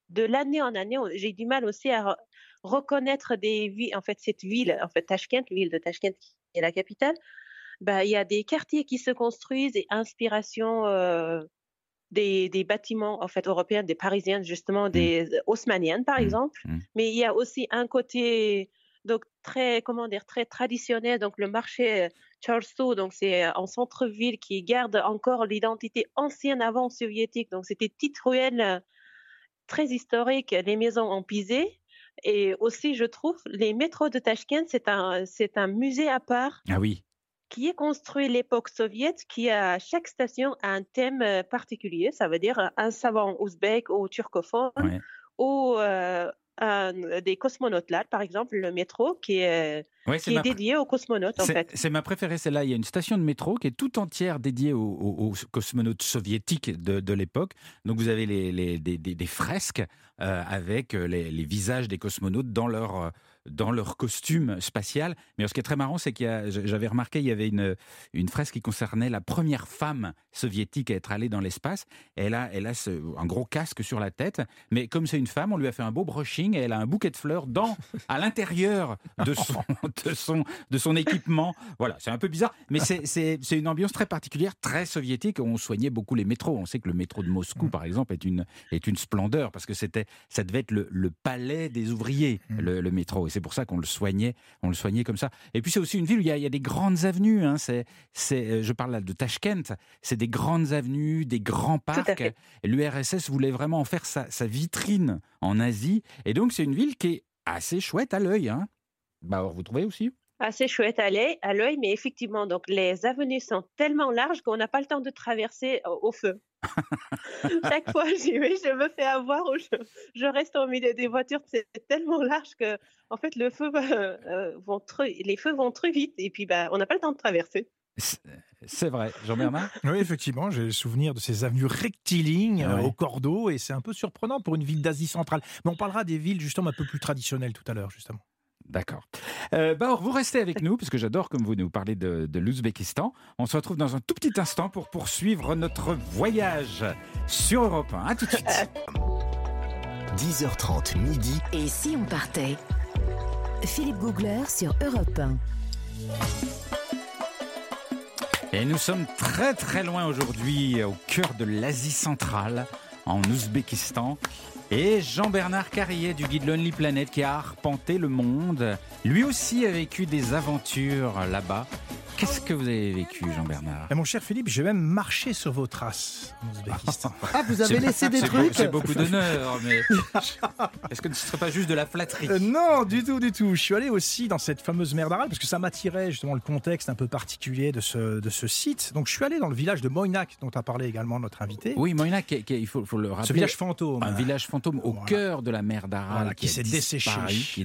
de l'année en année, j'ai du mal aussi à re- reconnaître des villes. En fait, cette ville, en fait, Tashkent, l'île de Tashkent qui est la capitale, bah, il y a des quartiers qui se construisent et inspiration euh, des, des bâtiments en fait européens, des parisiennes justement, des haussmanniennes par exemple. Mm. Mais il y a aussi un côté donc très comment dire très traditionnel. Donc le marché euh, Charlestown, donc c'est euh, en centre-ville qui garde encore l'identité ancienne avant soviétique. Donc c'était petites ruelles euh, très historiques, les maisons en pisé. Et aussi, je trouve, les métros de Tashkent, c'est un, c'est un musée à part Ah oui. qui est construit à l'époque soviète, qui a chaque station a un thème euh, particulier. Ça veut dire un savant ouzbek ou turcophone Ouais. ou euh, un- des cosmonautes là, par exemple, le métro qui est, Ouais, c'est qui est dédié aux cosmonautes en c'est- fait. c'est ma préférée, celle-là. Il y a une station de métro qui est tout entière dédiée aux, aux- aux cosmonautes soviétiques de, de l'époque. Donc vous avez les, les- des, des- des fresques euh, avec euh, les, les visages des cosmonautes dans leur, euh, dans leur costume spatial. Mais ce qui est très marrant, c'est qu'il j'avais remarqué, il y avait une, une fresque qui concernait la première femme soviétique à être allée dans l'espace. Elle a, elle a ce- un gros casque sur la tête, mais comme c'est une femme, on lui a fait un beau brushing et elle a un bouquet de fleurs dans, à l'intérieur de son, [LAUGHS] de son, de son équipement. Voilà, c'est un peu bizarre, mais c'est- une ambiance très particulière, très soviétique. On soignait beaucoup les métros. On sait que le métro de Moscou, par exemple, est une, est une splendeur parce que c'était, ça devait être le, le palais des ouvriers, le, le métro. Et c'est pour ça qu'on le soignait, on le soignait comme ça. Et puis c'est aussi une ville où il y a, il y a des grandes avenues. Hein. C'est, c'est, euh, je parle là de Tashkent. C'est des grandes avenues, des grands parcs. l'URSS voulait vraiment en faire sa, sa vitrine en Asie. Et donc c'est une ville qui est assez chouette à l'œil. Hein bah, vous trouvez aussi? Assez chouette à l'œil, mais effectivement, donc les avenues sont tellement larges qu'on n'a pas le temps de traverser au, feu. [LAUGHS] Chaque fois, j'y vais, je me fais avoir ou je, reste au milieu des voitures. C'est tellement large que, en fait, le feu euh, vont les feux vont très vite et puis bah, on n'a pas le temps de traverser. C'est vrai, Jean-Bernard? Oui, effectivement, j'ai le souvenir de ces avenues rectilignes ah au cordeau et c'est un peu surprenant pour une ville d'Asie centrale. Mais on parlera des villes justement un peu plus traditionnelles tout à l'heure, justement. D'accord. Euh, vous restez avec nous, parce que j'adore comme vous nous parlez de, de l'Ouzbékistan. On se retrouve dans un tout petit instant pour poursuivre notre voyage sur Europe 1. A tout de suite. [LAUGHS] 10h30 midi. Et si on partait? Philippe Googler sur Europe 1. Et nous sommes très très loin aujourd'hui, au cœur de l'Asie centrale, en Ouzbékistan. Et Jean-Bernard Carrier du guide Lonely Planet qui a arpenté le monde, lui aussi a vécu des aventures là-bas. Qu'est-ce que vous avez vécu, Jean-Bernard eh, Mon cher Philippe, j'ai même marché sur vos traces [LAUGHS] Ah, vous avez laissé des trucs C'est beaucoup [LAUGHS] d'honneur, mais [LAUGHS] est-ce que ce ne serait pas juste de la flatterie euh, Non, du tout, du tout. Je suis allé aussi dans cette fameuse mer d'Aral parce que ça m'attirait justement le contexte un peu particulier de ce, de ce site. Donc je suis allé dans le village de Moynac, dont a parlé également notre invité. Oui, Moynac, il faut, le rappeler. Ce village fantôme. Un village fantôme au cœur de la mer d'Aral. qui, s'est desséché.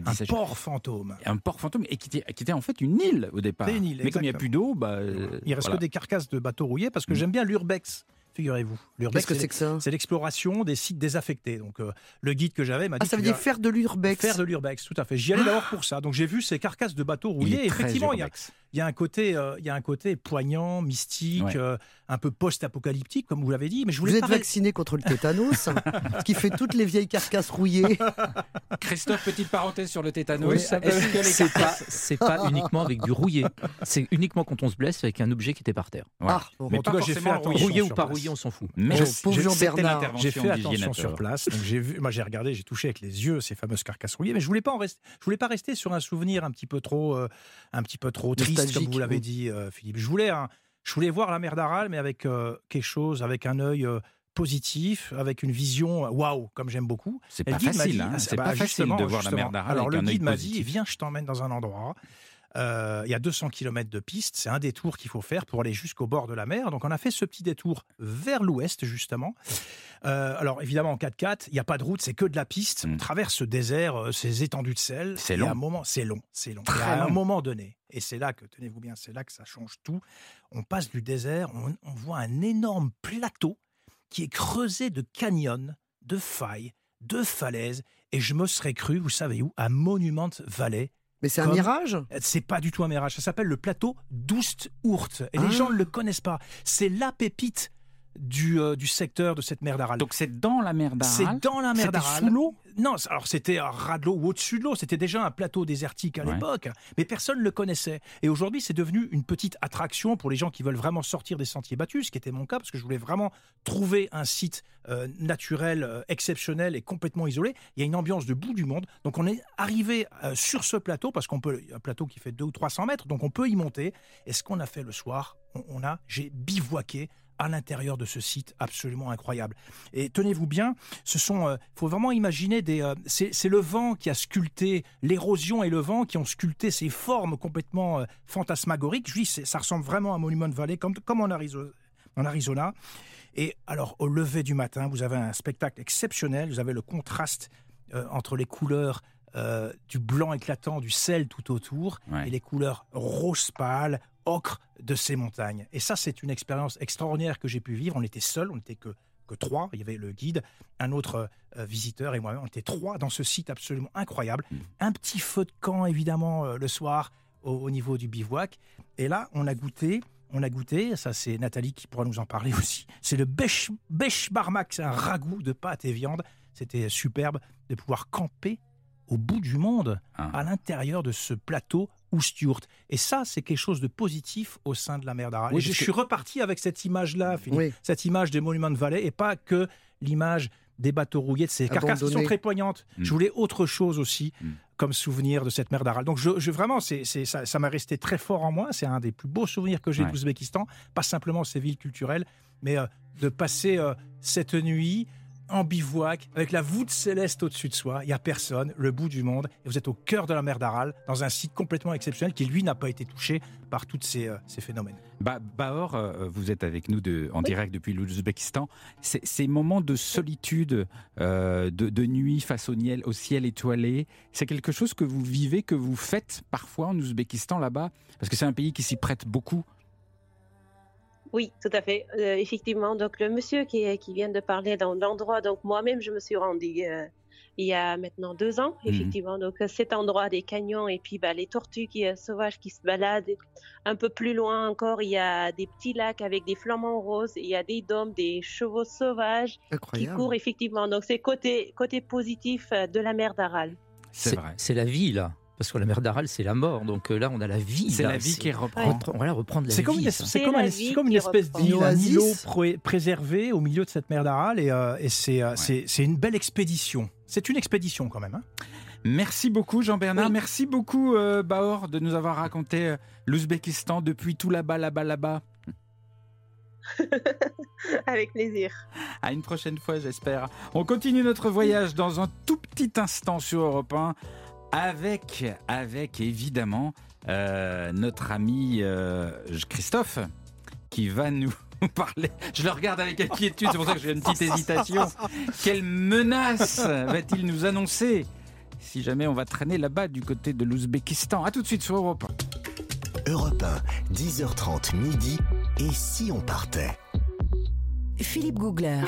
un port fantôme. Un port fantôme et qui était, qui était en fait une île au départ. Une île, mais comme il n'y a plus d'eau, bah, il reste que des carcasses de bateaux rouillés parce que mm. j'aime bien l'urbex figurez-vous. Qu'est-ce que c'est que ça C'est l'exploration des sites désaffectés. Donc euh, le guide que j'avais m'a dit. Ah, ça veut dire faire de l'urbex. Faire de l'urbex, tout à fait. J'y allais d'abord pour ça. Donc j'ai vu ces carcasses de bateaux rouillés. Effectivement, il y a, il y a un côté, euh, il y a un côté poignant, mystique, euh, un peu post-apocalyptique, comme vous l'avez dit. Mais je voulais vous êtes vacciné contre le tétanos, [LAUGHS] ce qui fait toutes les vieilles carcasses rouillées. Christophe, petite parenthèse sur le tétanos. c'est pas, uniquement avec du rouillé. C'est uniquement quand on se blesse avec un objet qui était par terre. Ah, mais en tout cas, j'ai fait attention. Rouillé ou pas rouillé, on s'en fout. Mais j'ai fait attention sur place. Donc j'ai vu, moi j'ai regardé, j'ai touché avec les yeux ces fameuses carcasses rouillées, mais je voulais pas en rester. Je voulais pas rester sur un souvenir un petit peu trop, euh, un petit peu trop triste comme vous l'avez dit, euh, Philippe. Je voulais, je voulais voir la mer d'Aral, mais avec euh, quelque chose, avec un œil euh, positif, avec une vision waouh, comme j'aime beaucoup. C'est pas facile, hein, c'est pas facile de voir la mer d'Aral. Alors le guide m'a dit, viens, je t'emmène dans un endroit. Il y a 200 km de piste, c'est un détour qu'il faut faire pour aller jusqu'au bord de la mer. Donc on a fait ce petit détour vers l'ouest justement. alors évidemment en 4x4, il n'y a pas de route, c'est que de la piste. On hmm. traverse ce désert, ces étendues de sel. C'est long. un moment, c'est long, c'est long. à un moment donné, et c'est là que, tenez-vous bien, c'est là que ça change tout. On passe du désert, on, voit un énorme plateau qui est creusé de canyons, de failles, de falaises, et je me serais cru, vous savez où, à Monument Valley. Mais c'est un mirage? C'est pas du tout un mirage. Ça s'appelle le plateau d'Oust-Ourt. Et les ah. gens ne le connaissent pas. C'est la pépite du, euh, du secteur de cette mer d'Aral. Donc c'est dans la mer d'Aral C'est dans la mer d'Aral. sous l'eau Non, alors c'était un ras de l'eau ou au-dessus de l'eau. C'était déjà un plateau désertique à l'époque, mais personne ne le connaissait. Et aujourd'hui, c'est devenu une petite attraction pour les gens qui veulent vraiment sortir des sentiers battus, ce qui était mon cas, parce que je voulais vraiment trouver un site euh, naturel, euh, exceptionnel et complètement isolé. Il y a une ambiance de bout du monde. Donc on est arrivé sur ce plateau, parce qu'on peut, un plateau qui fait 200 ou 300 mètres, donc on peut y monter. Et ce qu'on a fait le soir, on, on a, j'ai bivouaqué à l'intérieur de ce site absolument incroyable. Et tenez-vous bien, ce sont, il euh, faut vraiment imaginer des, euh, c'est le vent qui a sculpté l'érosion et le vent qui ont sculpté ces formes complètement euh, fantasmagoriques. Je dis, ça ressemble vraiment à Monument Valley, comme, comme en, Arizona, en Arizona. Et alors, au lever du matin, vous avez un spectacle exceptionnel. Vous avez le contraste entre les couleurs du blanc éclatant, du sel tout autour, et les couleurs rose pâle, ocre de ces montagnes. Et ça, c'est une expérience extraordinaire que j'ai pu vivre. On était seuls, on n'était que, que trois. Il y avait le guide, un autre euh, visiteur et moi-même. On était trois dans ce site absolument incroyable. Mm. Un petit feu de camp, évidemment, euh, le soir au, niveau du bivouac. Et là, on a goûté. On a goûté, ça c'est Nathalie qui pourra nous en parler [LAUGHS] aussi. C'est le bêche, bêche barmac, c'est un ragoût de pâte et viande. C'était superbe de pouvoir camper au bout du monde, ah. à l'intérieur de ce plateau ou Stuart. Et ça, c'est quelque chose de positif au sein de la mer d'Aral. je suis reparti avec cette image-là, cette image des monuments de vallée, et pas que l'image des bateaux rouillés, de ces carcasses qui sont très poignantes. Mm. Je voulais autre chose aussi mm. comme souvenir de cette mer d'Aral. Donc je, vraiment, c'est, ça, m'a resté très fort en moi. C'est un des plus beaux souvenirs que j'ai d'Ouzbékistan. Pas simplement ces villes culturelles, mais euh, de passer euh, cette nuit en bivouac, avec la voûte céleste au-dessus de soi. Il n'y a personne, le bout du monde. Et vous êtes au cœur de la mer d'Aral, dans un site complètement exceptionnel qui, lui, n'a pas été touché par tous ces, euh, ces phénomènes. Bah, Bahor, euh, vous êtes avec nous de, en direct depuis l'Ouzbékistan. Ces, ces moments de solitude, euh, de, de nuit face au ciel, au ciel étoilé, c'est quelque chose que vous vivez, que vous faites parfois en Ouzbékistan là-bas? Parce que c'est un pays qui s'y prête beaucoup. Oui, tout à fait. Euh, effectivement, donc le monsieur qui, qui vient de parler dans l'endroit, donc moi-même je me suis rendue euh, il y a maintenant deux ans, Mhm. effectivement. Donc euh, cet endroit des canyons et puis bah, les tortues qui, euh, sauvages qui se baladent. Un peu plus loin encore, il y a des petits lacs avec des flamants roses. Il y a des dômes, des chevaux sauvages qui courent effectivement. Donc c'est côté côté positif euh, de la mer d'Aral. C'est vrai. C'est la vie, là. Parce que la mer d'Aral, c'est la mort. Donc euh, là, on a la vie. C'est la vie qui reprend. Voilà, reprendre la vie. c'est comme, la un- vie c'est comme une espèce d'île, Une un oasis. îlot pré- préservé au milieu de cette mer d'Aral et, euh, et c'est, euh, c'est, c'est une belle expédition. C'est une expédition quand même. hein. Merci beaucoup Jean-Bernard, Oui. merci beaucoup euh, Bahor de nous avoir raconté euh, l'Ouzbékistan depuis tout là-bas, là-bas, là-bas. [LAUGHS] Avec plaisir. À une prochaine fois, j'espère. On continue notre voyage dans un tout petit instant sur Europe 1 avec, avec évidemment euh, notre ami euh, Christophe qui va nous [LAUGHS] parler. Je le regarde avec inquiétude, c'est pour ça que j'ai une petite hésitation. Quelle menace va-t-il nous annoncer si jamais on va traîner là-bas du côté de l'Ouzbékistan? À tout de suite sur Europe 1. Europe 1, 10h30 midi. Et si on partait? Philippe Googler.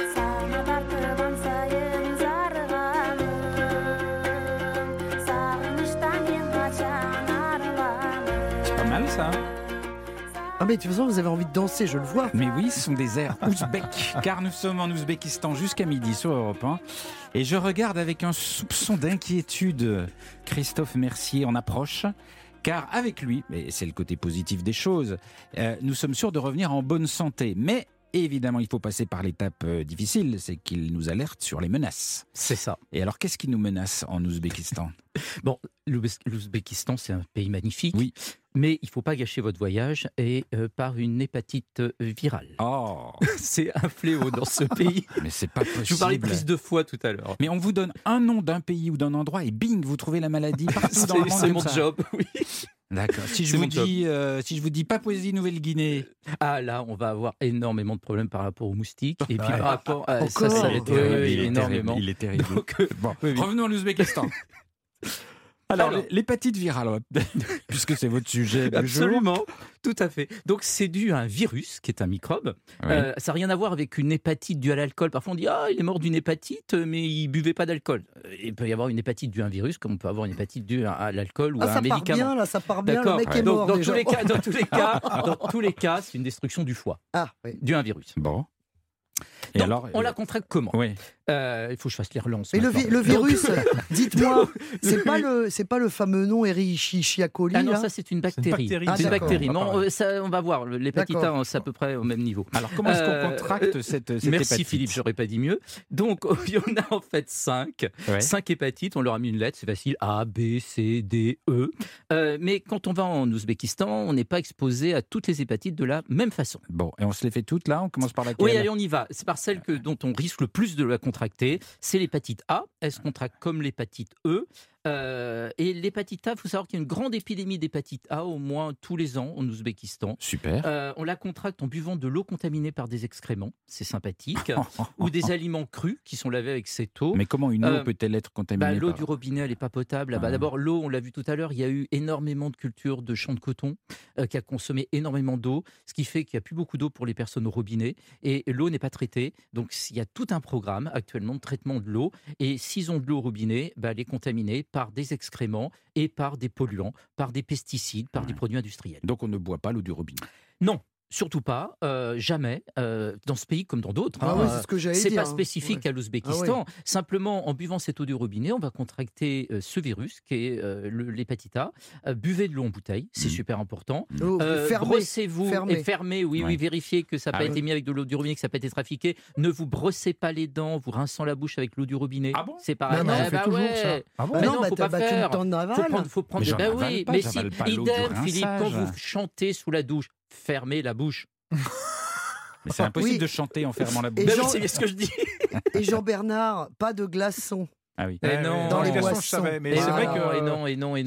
C'est pas mal ça Ah mais de toute façon, vous avez envie de danser, je le vois. Mais oui, ce sont des airs ouzbeks, [LAUGHS] car nous sommes en Ouzbékistan jusqu'à midi sur Europe 1. Et je regarde avec un soupçon d'inquiétude Christophe Mercier en approche, car avec lui, et c'est le côté positif des choses, euh, nous sommes sûrs de revenir en bonne santé. Mais évidemment, il faut passer par l'étape euh, difficile, c'est qu'il nous alerte sur les menaces. C'est ça. Et alors, qu'est-ce qui nous menace en Ouzbékistan? [LAUGHS] Bon, l'Ouzbé- l'Ouzbékistan, c'est un pays magnifique. Oui. Mais il ne faut pas gâcher votre voyage et euh, par une hépatite euh, virale. Oh, [LAUGHS] C'est un fléau dans ce pays. [LAUGHS] mais c'est pas possible. Je vous parlais prise de foi tout à l'heure. Mais on vous donne un nom d'un pays ou d'un endroit et bing, vous trouvez la maladie partout dans le C'est monde c'est comme mon ça. job, oui. D'accord. Si je vous dis, euh, si je vous dis Papouasie Nouvelle-Guinée, Ah là, on va avoir énormément de problèmes par rapport aux moustiques. Et puis Ouais. par rapport à ça, Encore ça Il est terrible, il est énormément. terrible, il est terrible. Donc, euh, bon, oui, oui. revenons à l'Ouzbékistan. [LAUGHS] Alors, Alors. l'hépatite virale, [LAUGHS] puisque c'est votre sujet du jour. Absolument, tout à fait. Donc c'est dû à un virus qui est un microbe. Oui. Euh, ça n'a rien à voir avec une hépatite due à l'alcool. Parfois on dit ah il est mort d'une hépatite mais il buvait pas d'alcool. Euh, Il peut y avoir une hépatite due à un virus comme on peut avoir une hépatite due à, à l'alcool ou Ah, à ça un part médicament. bien, là, ça part bien. Le mec est mort dans tous les cas, dans tous les [LAUGHS] cas, dans tous les cas, c'est une destruction du foie Ah, oui. dû à un virus. Bon. Et Donc, alors, on la contracte comment Oui. Euh, Il faut que je fasse les relances. Et le, vi- le virus, [LAUGHS] dites-moi, c'est pas le, c'est pas le fameux nom Escherichia coli Ah non, ça c'est une bactérie. bactérie. Ah, C'est une bactérie. On va Non, parler. euh, ça, on va voir. L'hépatite. A, c'est à peu près au même niveau. Alors, comment est-ce qu'on Euh, contracte euh, cette, cette Merci hépatite Philippe, j'aurais pas dit mieux. Donc, [LAUGHS] il y en a en fait cinq. Ouais. Cinq hépatites, on leur a mis une lettre, c'est facile. A, B, C, D, E. Euh, mais quand on va en Ouzbékistan, on n'est pas exposé à toutes les hépatites de la même façon. Bon, et on se les fait toutes là? On commence par laquelle? Oui, allez, on y va. C'est par celle que, dont on risque le plus de la contracter. C'est l'hépatite A. Elle se contracte comme l'hépatite E. Euh, et l'hépatite A, il faut savoir qu'il y a une grande épidémie d'hépatite A au moins tous les ans en Ouzbékistan. Super. Euh, on la contracte en buvant de l'eau contaminée par des excréments, c'est sympathique, [LAUGHS] ou des aliments crus qui sont lavés avec cette eau. Mais comment une eau Euh, peut-elle être Bah, contaminée l'eau par- du robinet, elle n'est pas potable. Ah bah, Ah. D'abord, l'eau, on l'a vu tout à l'heure, il y a eu énormément de cultures de champs de coton qui a consommé énormément d'eau, ce qui fait qu'il n'y a plus beaucoup d'eau pour les personnes au robinet et l'eau n'est pas traitée. Donc, il y a tout un programme actuellement de traitement de l'eau. Et s'ils ont de l'eau au robinet, bah, elle est contaminée par des excréments et par des polluants, par des pesticides, par des produits industriels. Donc on ne boit pas l'eau du robinet? Non, surtout pas, euh, jamais, euh, dans ce pays comme dans d'autres. Ah hein, euh, c'est ce que j'allais pas hein. spécifique à l'Ouzbékistan. Simplement, en buvant cette eau du robinet, on va contracter euh, ce virus qui est euh, l'hépatite A. Euh, buvez de l'eau en bouteille, c'est Mhm. super important. Ouais. Oh, Euh, brossez-vous et fermez, oui, Ouais. oui, vérifiez que ça n'a Ah pas oui. été mis avec de l'eau du robinet, que ça n'a pas été trafiqué. Ne vous brossez pas les dents, vous rinçant la bouche avec l'eau du robinet. Ah bon? C'est pareil. Non, non, on fait bah toujours ouais. ça. Ah bon? Bah Mais non, non, bah, faut pas bah, tu faire. Faut prendre, faut prendre. Mais oui, pas, mais si, pas idem, Philippe, quand vous chantez sous la douche, fermez la bouche. Mais c'est impossible Oui. de chanter en fermant la bouche. Jean- c'est ce que je dis. [LAUGHS] Et Jean-Bernard, pas de glaçons. Ah oui. Ouais, non. Dans les glaçons, je savais, mais Et c'est vrai non, que et non, et non, et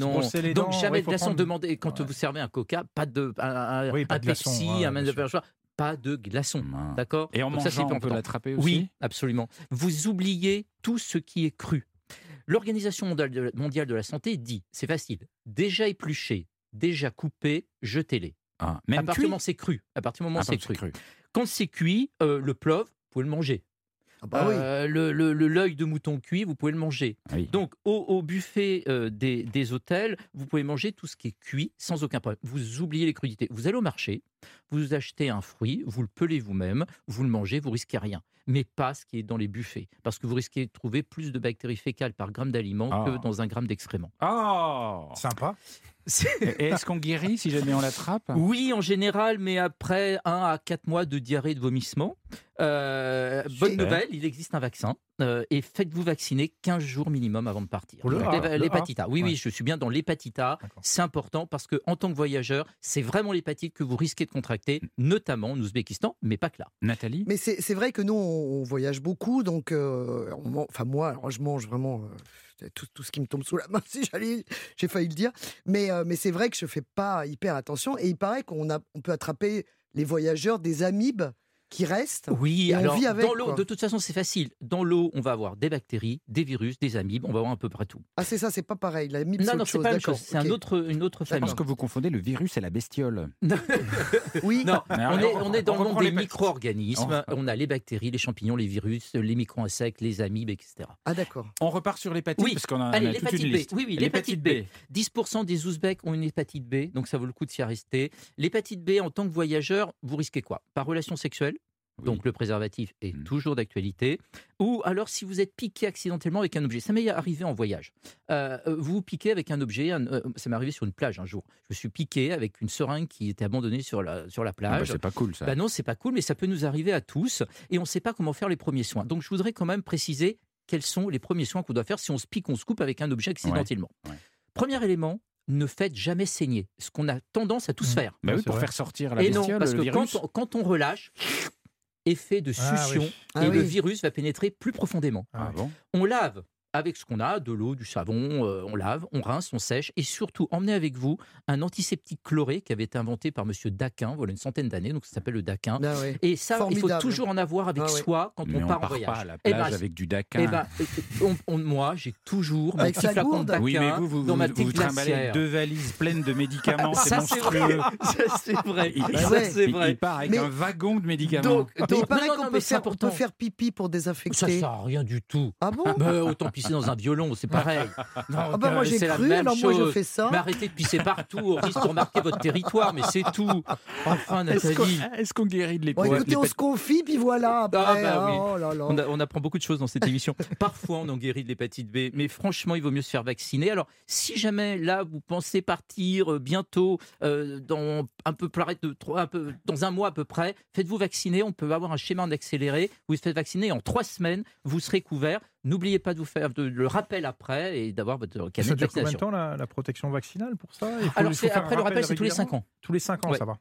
Donc jamais ouais, de glaçons. prendre- Demandez quand Ouais. vous servez un Coca, pas de un, Oui, pas un de Pepsi, ouais, un de sûr. choix, pas de glaçons. Ah. D'accord. Et en Donc ça, c'est mangeant, hyper on peut l'attraper aussi Oui, absolument. Vous oubliez tout ce qui est cru. L'Organisation mondiale de la- mondiale de la santé dit, c'est facile, déjà épluché, déjà coupé, jetez-les. Ah, À partir du moment où c'est cru. À partir du moment Ah, c'est cru. Quand c'est cuit, euh, le plov, vous pouvez le manger. Ah bah oui. Euh, le- le- le- L'œil de mouton cuit, vous pouvez le manger. Oui. Donc, au, au buffet euh, des, des hôtels, vous pouvez manger tout ce qui est cuit sans aucun problème. Vous oubliez les crudités. Vous allez au marché, vous achetez un fruit, vous le pelez vous-même, vous le mangez, vous risquez rien. Mais pas ce qui est dans les buffets. Parce que vous risquez de trouver plus de bactéries fécales par gramme d'aliment Ah. que dans un gramme d'excréments. Oh Sympa. Est-ce qu'on guérit si jamais on l'attrape Oui, en général, mais après 1 à 4 mois de diarrhée et de vomissement. Euh, bonne nouvelle, il existe un vaccin. euh, et faites-vous vacciner 15 jours minimum avant de partir. Oh le L'hépatite A. Oui, Ouais. oui, je suis bien dans l'hépatite. C'est important parce que en tant que voyageur, c'est vraiment l'hépatite que vous risquez de contracter, notamment en Ouzbékistan, mais pas que là. Nathalie Mais c'est vrai que nous, on, on voyage beaucoup, donc, euh, on enfin moi, alors, je mange vraiment euh, tout, tout ce qui me tombe sous la main, [LAUGHS] si j'allais, j'ai failli le dire. Mais, euh, mais c'est vrai que je fais pas hyper attention, et il paraît qu'on on peut attraper les voyageurs des amibes qui restent. Oui, Et on alors vit avec, dans l'eau, de toute façon, c'est facile. Dans l'eau, on va avoir des bactéries, des virus, des amibes, on va avoir un peu près tout. Ah c'est ça, c'est pas pareil. L'amibe, Non, c'est pas la même chose. C'est un autre, une autre Je famille. pense que vous confondez le virus et la bestiole. [LAUGHS] Oui. Non, on est, on on est dans le monde des micro-organismes. On- On a les bactéries, les champignons, les virus, les micro-insectes, les amibes, etc. Ah d'accord. On repart sur l'hépatite Oui. parce qu'on a, on Allez, a toute l'hépatite une B. liste. Oui, oui, l'hépatite B. 10% des Ouzbeks ont une hépatite B, donc ça vaut le coup de s'y arrêter. L'hépatite B, en tant que voyageur, vous risquez quoi? Par relation sexuelle, Oui. donc le préservatif est Mm. toujours d'actualité, ou alors si vous êtes piqué accidentellement avec un objet. Ça m'est arrivé en voyage. Euh, euh, vous vous piquez avec un objet, un- euh, ça m'est arrivé sur une plage un jour. Je me suis piqué avec une seringue qui était abandonnée sur la, sur la Ah bah, plage. c'est pas cool ça. Bah non, c'est pas cool, mais ça peut nous arriver à tous et on ne sait pas comment faire les premiers soins. Donc je voudrais quand même préciser quels sont les premiers soins qu'on doit faire si on se pique, on se coupe avec un objet accidentellement. Ouais, ouais. Premier élément, ne faites jamais saigner, ce qu'on a tendance à tous Mmh. faire. Bah oui, pour vrai. faire sortir la Et non, bestiole, parce le que virus. quand on, quand on relâche, effet de Ah succion. Ah et le virus va pénétrer plus profondément. Ah bon On lave avec ce qu'on a, de l'eau, du savon, euh, on lave, on rince, on sèche, et surtout emmenez avec vous un antiseptique chloré qui avait été inventé par Monsieur Daquin, voilà une centaine d'années, donc ça s'appelle le Daquin. Ah ouais. Et ça, il faut toujours en avoir avec Ah ouais. soi quand Mais on on part en part voyage. pas à la Eh plage ben, avec du Dakar. eh ben, on- on- moi, j'ai toujours mon Avec petit sa flacon de. Daquin oui, mais vous, vous, dans ma vous, vous trimballez deux valises pleines de médicaments, c'est Ça, c'est vrai. monstrueux. [LAUGHS] Ça, c'est vrai. Il, Bah Ça, ouais. il- vrai. il part avec Mais- un wagon de médicaments. Donc, donc- il paraît qu'on peut, mais c'est faire, on pipi pour Ça désinfecter. sert à rien du tout. Ah bon? Mais [LAUGHS] autant pisser dans un violon, c'est pareil. [LAUGHS] Ah bah moi j'ai c'est la cru, même alors moi je chose. fais ça. Mais arrêtez de pisser partout, risque de remarquer votre territoire, mais c'est tout. Enfin, Est-ce qu'on Nathalie. est-ce qu'on guérit de Bon, l'épatite écoutez, on se confie, puis voilà, après. Ah, bah oui. oh là là. On, a- on apprend beaucoup de choses dans cette émission. [LAUGHS] Parfois, on en guérit de l'hépatite B, mais franchement, il vaut mieux se faire vacciner. Alors, si jamais là, vous pensez partir euh, bientôt, euh, dans un peu, près de trois- un peu, dans un mois à peu près, faites-vous vacciner. On peut avoir un schéma en accéléré. Vous vous faites vacciner en trois semaines, vous serez couvert. N'oubliez pas de vous faire de- le rappel après et d'avoir votre Ça canet de dure combien de vaccination. temps la, la protection vaccinale pour ça? Il faut- Alors, il faut c'est- faire un après, le rappel, c'est tous les régulièrement 5 ans. Tous les 5 ans, Ouais. ça va.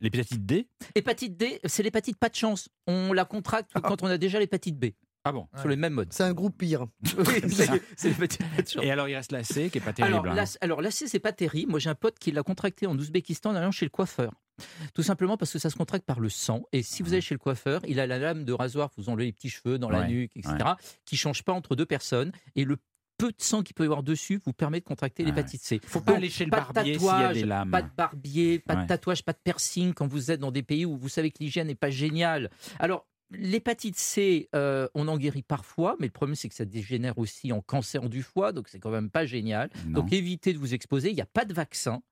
L'hépatite D? Hépatite D, c'est l'hépatite pas de chance. On la contracte quand on a déjà l'hépatite B, Ah bon sur les mêmes modes. C'est un groupe pire. [LAUGHS] [LAUGHS] Oui, c'est c'est l'hépatite pas de chance. Et alors il reste la C qui est pas terrible. Alors, hein. la, alors la C, c'est pas terrible. Moi, j'ai un pote qui l'a contracté en Ouzbékistan en allant chez le coiffeur. Tout simplement parce que ça se contracte par le sang. Et si vous allez chez le coiffeur, il a la lame de rasoir, vous enlevez les petits cheveux dans la Ouais, nuque, etc., qui change pas entre deux personnes. Et le peu de sang qu'il peut y avoir dessus vous permet de contracter Ouais. l'hépatite C. Faut pas aller chez le barbier s'il y a des lames. Pas de barbier, pas Ouais. de tatouage, pas de piercing quand vous êtes dans des pays où vous savez que l'hygiène n'est pas géniale. Alors, l'hépatite C, euh, on en guérit parfois, mais le problème c'est que ça dégénère aussi en cancer du foie, donc c'est quand même pas génial. Non. Donc évitez de vous exposer, il n'y a pas de vaccin.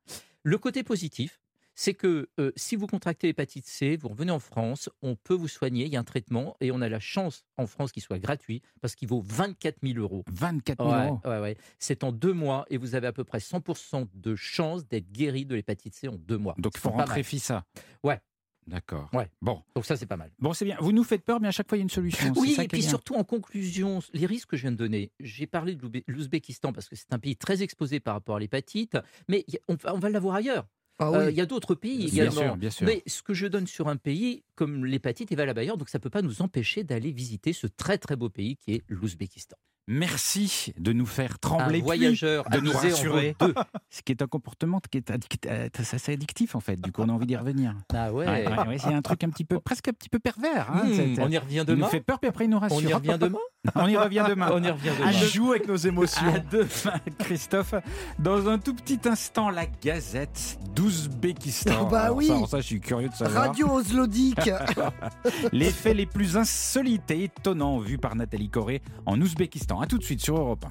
Le côté positif, c'est que euh, si vous contractez l'hépatite C, vous revenez en France, on peut vous soigner, il y a un traitement, et on a la chance en France qu'il soit gratuit, parce qu'il vaut 24 000 euros. 24 000 Ouais, euros. ouais, ouais. C'est en deux mois, et vous avez à peu près 100% de chance d'être guéri de l'hépatite C en deux mois. Donc il faut rentrer. FISA. Ouais. D'accord. Ouais. Bon, Donc ça, c'est pas mal. bon c'est bien. Vous nous faites peur, mais à chaque fois il y a une solution. Oui, ça et puis surtout en conclusion, les risques que je viens de donner. J'ai parlé de l'Ouzbé- l'Ouzbékistan parce que c'est un pays très exposé par rapport à l'hépatite, mais va- on va l'avoir ailleurs. Ah Euh. Il y a d'autres pays Bien également. sûr, bien sûr. Mais ce que je donne sur un pays, comme l'hépatite, est valable ailleurs, donc ça ne peut pas nous empêcher d'aller visiter ce très très beau pays qui est l'Ouzbékistan. Merci de nous faire Un trembler. plus, de nous rassurer. deux. Ce qui est un comportement qui est addict- euh, assez addictif en fait. Du coup, on a envie d'y revenir. Ah ouais. Ouais, ouais, ouais, c'est un truc un petit peu, presque un petit peu pervers. hein, Hmm, on y revient il nous demain. fait peur, puis après il nous On rassure. [LAUGHS] y revient demain. On y revient demain. On y revient On demain. joue avec nos émotions. [LAUGHS] À demain, Christophe. Dans un tout petit instant, la Gazette d'Ouzbékistan. Bah Alors oui. Ça, alors ça, je suis curieux de savoir. Radio Oslodique. [LAUGHS] Les faits les plus insolites et étonnants vus par Nathalie Corée en Ouzbékistan. A tout de suite sur Europe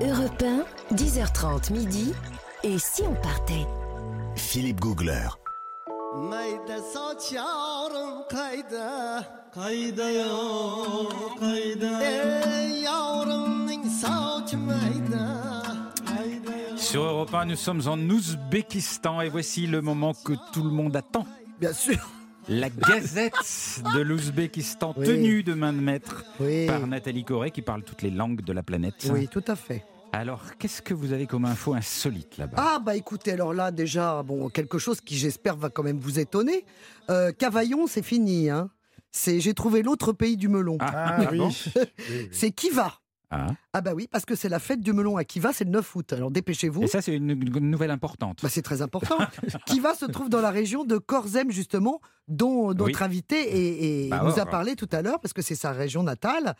1. Europe 1, 10h30 midi. Et si on partait? Philippe Googler. Mayda saçarım kayda Kayda yok kayda Ey yavrumning saç mayda Kayda yok Sur Europe 1, nous sommes en Ouzbékistan et voici le moment que tout le monde attend. Bien sûr. La Gazette de l'Ouzbékistan, Oui. tenue de main de maître Oui. par Nathalie Corée, qui parle toutes les langues de la planète. Oui, tout à fait. Alors, qu'est-ce que vous avez comme info insolite là-bas? Ah bah écoutez, alors là déjà, bon, quelque chose qui j'espère va quand même vous étonner. Euh, Cavaillon, c'est fini. Hein. C'est, j'ai trouvé l'autre pays du melon. Ah, Ah, oui. bon [LAUGHS] C'est Kiva. Ah. Ah bah oui, parce que c'est la fête du melon à Kiva, c'est le 9 août. Alors dépêchez-vous. Et ça, c'est une, une nouvelle importante. Bah, c'est très important. [LAUGHS] Kiva se trouve dans la région de Korzem, justement, dont notre Oui. invité et, et Bah, nous a parlé tout à l'heure, parce que c'est sa région natale.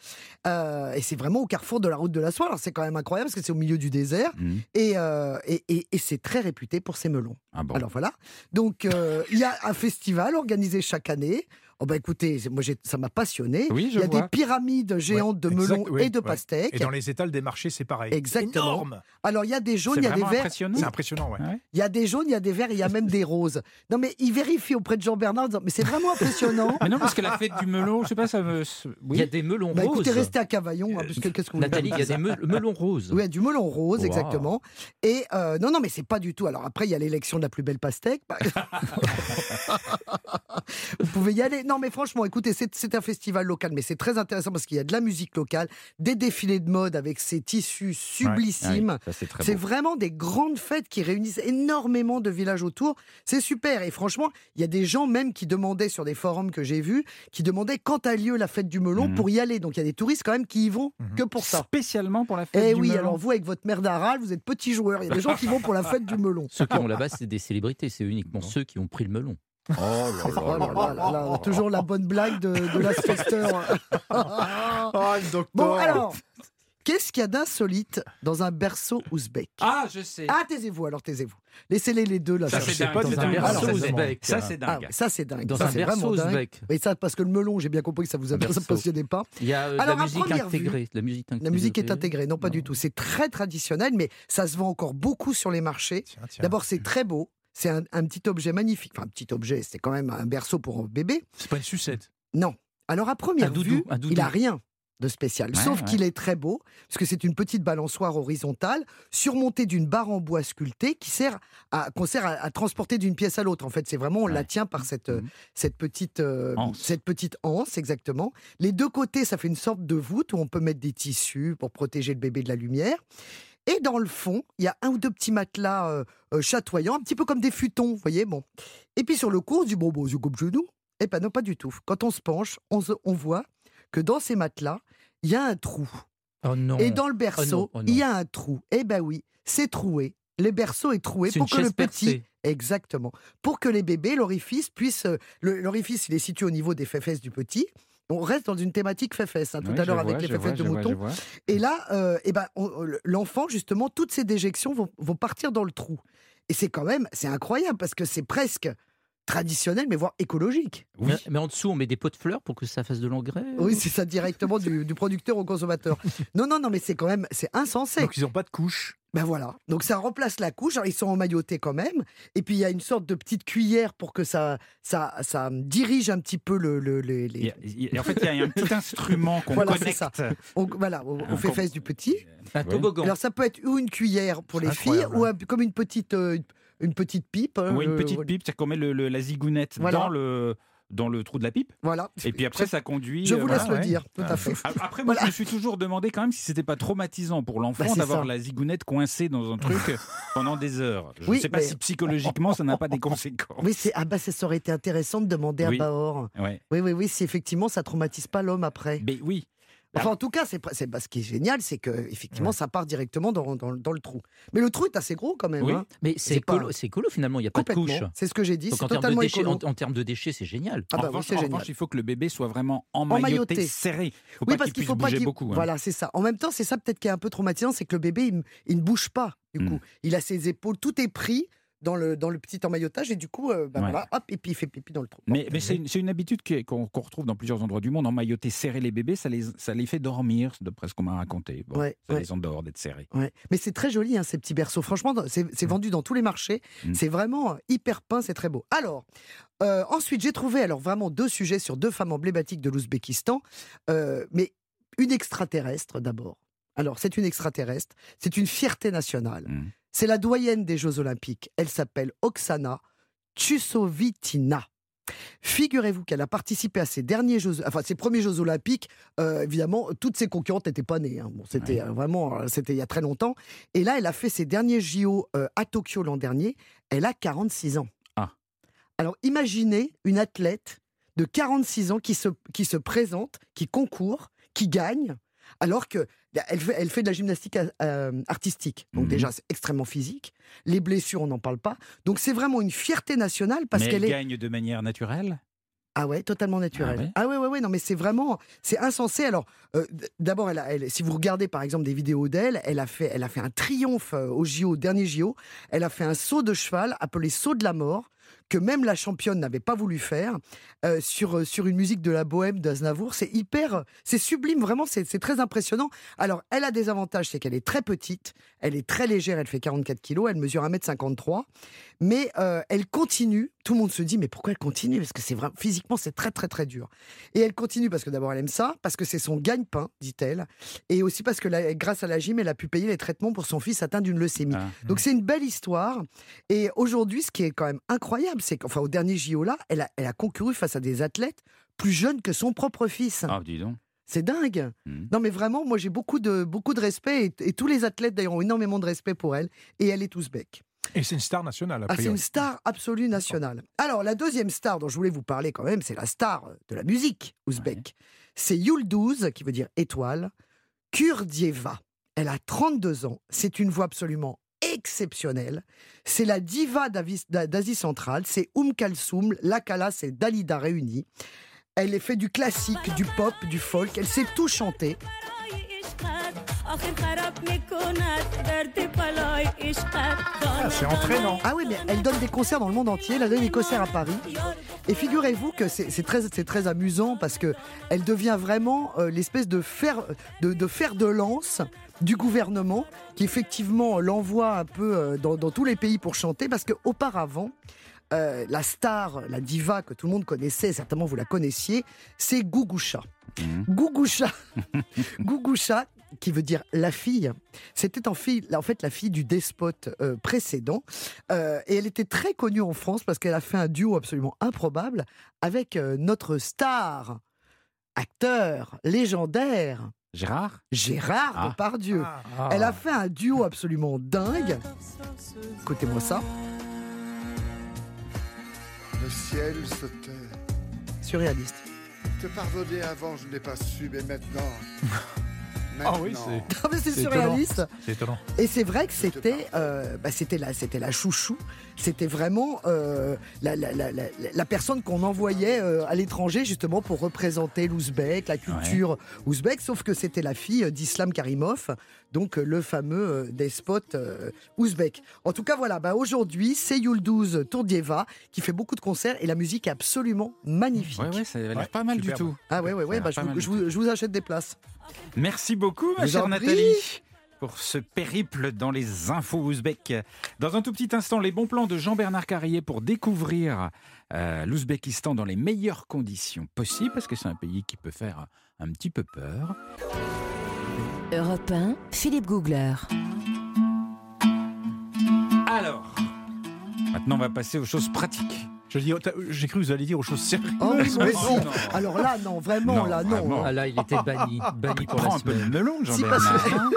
Euh, et c'est vraiment au carrefour de la route de la soie. Alors c'est quand même incroyable, parce que c'est au milieu du désert. Et, euh, et, et- c'est très réputé pour ses melons. Ah bon. Alors voilà. Donc euh, il y a un festival organisé chaque année. Oh bah écoutez, moi ça m'a passionné. Oui, je il y a vois. des pyramides géantes de exact, melons oui, et de ouais. pastèques. Et dans les étals des marchés, c'est pareil. Exactement. Énorme. Alors il y a des jaunes, il y a des verts. impressionnant. C'est impressionnant, ouais. Il y a des jaunes, il y a des verts, il y a même des roses. Non mais il vérifie auprès de Jean Bernard mais c'est vraiment impressionnant. Mais non, parce que la fête du melon, je sais pas, ça me. Il y a des melons Bah roses. écoutez, restez à Cavaillon, hein, parce que qu'est-ce que vous Nathalie, il y a des me- melons roses. Oui, du melon rose, Wow. exactement. Et euh, non, non, mais c'est pas du tout. Alors après, il y a l'élection de la plus belle pastèque. Bah, [LAUGHS] Vous pouvez y aller. Non, mais franchement, écoutez, c'est un festival local, mais c'est très intéressant parce qu'il y a de la musique locale, des défilés de mode avec ces tissus sublissimes. Oui, c'est vraiment des grandes fêtes qui réunissent énormément de villages autour. C'est super. Et franchement, il y a des gens même qui demandaient sur des forums que j'ai vus, qui demandaient quand a lieu la fête du melon Mhm. pour y aller. Donc il y a des touristes quand même qui y vont Mhm. que pour ça. Spécialement pour la fête Eh du oui, melon. alors vous avec votre mère d'Aral, vous êtes petit joueur. Il y a des gens qui vont pour la fête du melon. Ceux qui vont là-bas, c'est des célébrités. C'est uniquement ceux qui ont pris le melon. Oh là là là toujours la bonne blague de, de l'asbesteur. Oh, [LAUGHS] le docteur. bon alors, qu'est-ce qu'il y a d'insolite dans un berceau ouzbek Ah, je sais. Ah, taisez-vous alors, taisez-vous. Laissez-les les deux là. Ça, c'est dingue. pas, un dingue. berceau Alors, ça, c'est- ouzbek. Ça, c'est Ah, dingue. ouais, ça c'est dingue. Dans ça un berceau vraiment dingue. ouzbek. Oui, ça parce que le melon, j'ai bien compris que ça vous passionnait pas. Il y a euh, Alors, la musique vue, intégrée. La musique, La musique est intégrée. intégrée, non pas du tout. C'est très traditionnel, mais ça se vend encore beaucoup sur les marchés. D'abord, c'est très beau. C'est un, un petit objet magnifique. Enfin, un petit objet, c'est quand même un berceau pour un bébé. C'est pas une sucette. Non. Alors, à première doudou, vue, il a rien de spécial. Ouais, Sauf ouais. qu'il est très beau, parce que c'est une petite balançoire horizontale, surmontée d'une barre en bois sculptée qui sert à, qu'on sert à, à transporter d'une pièce à l'autre. En fait, c'est vraiment, on la tient par cette, Mhm. cette, petite, euh, Anse. cette petite anse, exactement. Les deux côtés, ça fait une sorte de voûte où on peut mettre des tissus pour protéger le bébé de la lumière. Et dans le fond, il y a un ou deux petits matelas euh, euh, chatoyants, un petit peu comme des futons, vous voyez, bon. Et puis sur le cours, on se dit, bon, bon, c'est comme chez nous. Eh ben non, pas du tout. Quand on se penche, on, se- on voit que dans ces matelas, il y a un trou. Oh non. Et dans le berceau, oh non. il y a un trou. Eh ben oui, c'est troué. Le berceau est troué pour que le petit. percée. Exactement. Pour que les bébés, l'orifice puisse. L'orifice, il est situé au niveau des fesses du petit. On reste dans une thématique fesses, hein, tout Oui, à l'heure avec les je vois, fesses de mouton. Et là, euh, eh ben, l'enfant, justement, toutes ses déjections vont, vont partir dans le trou. Et c'est quand même, c'est incroyable parce que c'est presque traditionnel, mais voire écologique. Oui. Mais, mais en dessous, on met des pots de fleurs pour que ça fasse de l'engrais Oui, c'est ça directement du, du producteur au consommateur. [LAUGHS] Non, non, non, mais c'est quand même, c'est insensé. Donc ils n'ont pas de couche. Ben voilà. Donc ça remplace la couche. Alors ils sont emmaillotés quand même. Et puis il y a une sorte de petite cuillère pour que ça, ça, ça dirige un petit peu le, le- les. en fait, il y a un petit [LAUGHS] instrument qu'on Voilà, connecte. ça. on- voilà, aux Un fesses du petit. Un toboggan. Alors ça peut être ou une cuillère pour les filles ou un- comme une petite, euh, une petite pipe. Ou une euh, petite pipe, c'est qu'on met le- le- la zigounette Voilà. dans le dans le trou de la pipe. Voilà. Et puis après, ça conduit. Je euh, vous voilà, laisse le ouais. dire, tout à fait. A- Après, moi, Voilà. je me suis toujours demandé quand même si c'était pas traumatisant pour l'enfant Bah, d'avoir la zigounette coincée dans un truc [LAUGHS] pendant des heures. Je ne Oui, sais pas mais- si psychologiquement ça n'a pas des conséquences. Oui, c'est ah bah ça ça aurait été intéressant de demander Oui. à Bahor. Ouais. Oui, oui, oui, si effectivement ça traumatise pas l'homme après. Mais oui. Enfin, en tout cas, c'est bah, ce qui est génial, c'est que effectivement, ça part directement dans, dans- dans le trou. Mais le trou est assez gros quand même. Oui. hein. Mais c'est C'est pas- écolo, c'est écolo, finalement, il n'y a pas de couche. C'est ce que j'ai dit. Donc C'est en termes, de totalement déchets, écolo. en, en termes de déchets, c'est génial. Ah en, bah oui, revanche, c'est en génial. revanche, il faut que le bébé soit vraiment emmailloté, Emmailloté. serré. Faut Oui, pas parce qu'il qu'il puisse faut pas bouger qu'il. beaucoup. hein. Voilà, c'est ça. En même temps, c'est ça peut-être qui est un peu traumatisant, c'est que le bébé, il, il ne bouge pas. Du Mm. coup, il a ses épaules, tout est pris dans le dans le petit emmaillotage et du coup, euh, bah Ouais. voilà, hop, et puis il fait pipi dans le trou. Mais, c'est une, habitude qu'on retrouve dans plusieurs endroits du monde. Emmailloter, serrer les bébés, ça les, ça les fait dormir, d'après ce qu'on m'a raconté. Bon, Ouais, ça ouais. les endort d'être serrés. Mais c'est très joli, hein, ces petits berceaux. Franchement, c'est c'est vendu dans tous les marchés. Mm. C'est vraiment hyper peint, c'est très beau. Alors, euh, ensuite, j'ai trouvé alors vraiment deux sujets sur deux femmes emblématiques de l'Ouzbékistan. Euh, mais une extraterrestre d'abord. Alors, c'est une extraterrestre. C'est une fierté nationale. Mm. C'est la doyenne des Jeux Olympiques. Elle s'appelle Oksana Tchusovitina. Figurez-vous qu'elle a participé à ses derniers Jeux, enfin ses premiers Jeux Olympiques. euh, évidemment, toutes ses concurrentes n'étaient pas nées. hein. Bon, c'était Ouais. euh, vraiment, euh, c'était il y a très longtemps. Et là, elle a fait ses derniers JO à Tokyo l'an dernier. Elle a 46 ans. Ah. Alors, imaginez une athlète de 46 ans qui se, qui se présente, qui concourt, qui gagne, alors que elle fait, elle fait de la gymnastique euh, artistique. Donc Mhm. déjà, c'est extrêmement physique. Les blessures, on n'en parle pas. Donc c'est vraiment une fierté nationale parce qu'elle est... gagne de manière naturelle? Ah ouais, totalement naturel. Ah ouais? Ah ouais, ouais, ouais, non, mais c'est vraiment, c'est insensé. Alors, euh, d'abord, elle, si vous regardez par exemple des vidéos d'elle, elle a fait, elle a fait un triomphe euh, au JO, au dernier JO. Elle a fait un saut de cheval appelé saut de la mort que même la championne n'avait pas voulu faire euh, sur euh, sur une musique de la bohème d'Aznavour. C'est hyper, c'est sublime, vraiment, c'est très impressionnant. Alors, elle a des avantages, c'est qu'elle est très petite, elle est très légère, elle fait 44 kilos, elle mesure 1m53, mais euh, elle continue. Tout le monde se dit, mais pourquoi elle continue? Parce que c'est vraiment physiquement, c'est très très très dur. Et elle continue parce que d'abord elle aime ça, parce que c'est son gagne-pain, dit-elle, et aussi parce que la- grâce à la gym, elle a pu payer les traitements pour son fils atteint d'une leucémie. Ah. Donc c'est une belle histoire. Et aujourd'hui, ce qui est quand même incroyable, c'est qu'enfin au dernier JO là, elle a, elle a concouru face à des athlètes plus jeunes que son propre fils. Ah, dis donc. C'est dingue. Mhm. Non mais vraiment, moi j'ai beaucoup de beaucoup de respect et, et tous les athlètes d'ailleurs ont énormément de respect pour elle. Et elle est ouzbek. Et c'est une star nationale, a Ah, c'est une star absolue nationale. Alors, la deuxième star dont je voulais vous parler quand même, c'est la star de la musique ouzbek. C'est Yuldouz, qui veut dire étoile, Kurdieva. Elle a 32 ans. C'est une voix absolument exceptionnelle. C'est la diva d'Asie centrale. C'est Oum Kalsoum, Lakalas et Dalida réunis. Elle fait du classique, du pop, du folk. Elle sait tout chanter. Ah, c'est entraînant. Ah oui, mais elle donne des concerts dans le monde entier. Elle a donné des concerts à Paris. Et figurez-vous que c'est très, très amusant parce que elle devient vraiment euh, l'espèce de fer, de, de fer de lance du gouvernement qui effectivement l'envoie un peu euh, dans, dans tous les pays pour chanter parce qu'auparavant, euh, la star, la diva que tout le monde connaissait, certainement vous la connaissiez, c'est Gougoucha. Mhm. Gougoucha, [LAUGHS] Gougoucha, qui veut dire la fille, c'était en, fait la fille du despote euh, précédent. Euh, et elle était très connue en France parce qu'elle a fait un duo absolument improbable avec notre star, acteur légendaire, Gérard? Gérard Ah. Depardieu. Ah. Elle a fait un duo absolument dingue. Écoutez-moi ça, Le ciel se tait. surréaliste. Te pardonner avant, je n'ai pas su, mais maintenant. [LAUGHS] Ah oui, c'est mais c'est C'est surréaliste. c'est étonnant. Et c'est vrai que c'était, euh, bah, c'était la, c'était la chouchou. C'était vraiment euh, la, la, la, la, la personne qu'on envoyait euh, à l'étranger justement pour représenter l'ouzbek, la culture ouzbek. Sauf que c'était la fille d'Islam Karimov, donc euh, le fameux euh, despote euh, ouzbek. En tout cas, voilà. Bah, aujourd'hui, c'est Yuldouz Tourdieva qui fait beaucoup de concerts et la musique est absolument magnifique. Ouais, ouais, ça a l'air Ouais, pas mal du tout. Ah ouais, ouais, ouais. Bah, je, vous, mal je du vous- je vous achète des places. Merci beaucoup, ma vous chère. Nathalie, pour ce périple dans les infos ouzbeks. Dans un tout petit instant, les bons plans de Jean-Bernard Carrier pour découvrir euh, l'Ouzbékistan dans les meilleures conditions possibles, parce que c'est un pays qui peut faire un petit peu peur. Europe 1, Philippe Googler. Alors, maintenant on va passer aux choses pratiques. Je dis, oh, t'as- j'ai cru que vous alliez dire aux choses sérieuses. Oh, mais [LAUGHS] mais non. non. Alors là, non, vraiment, Non, là, non. vraiment. Ah là, il était banni, banni pour la Prends un peu de semaine. melon, Si, que- hein.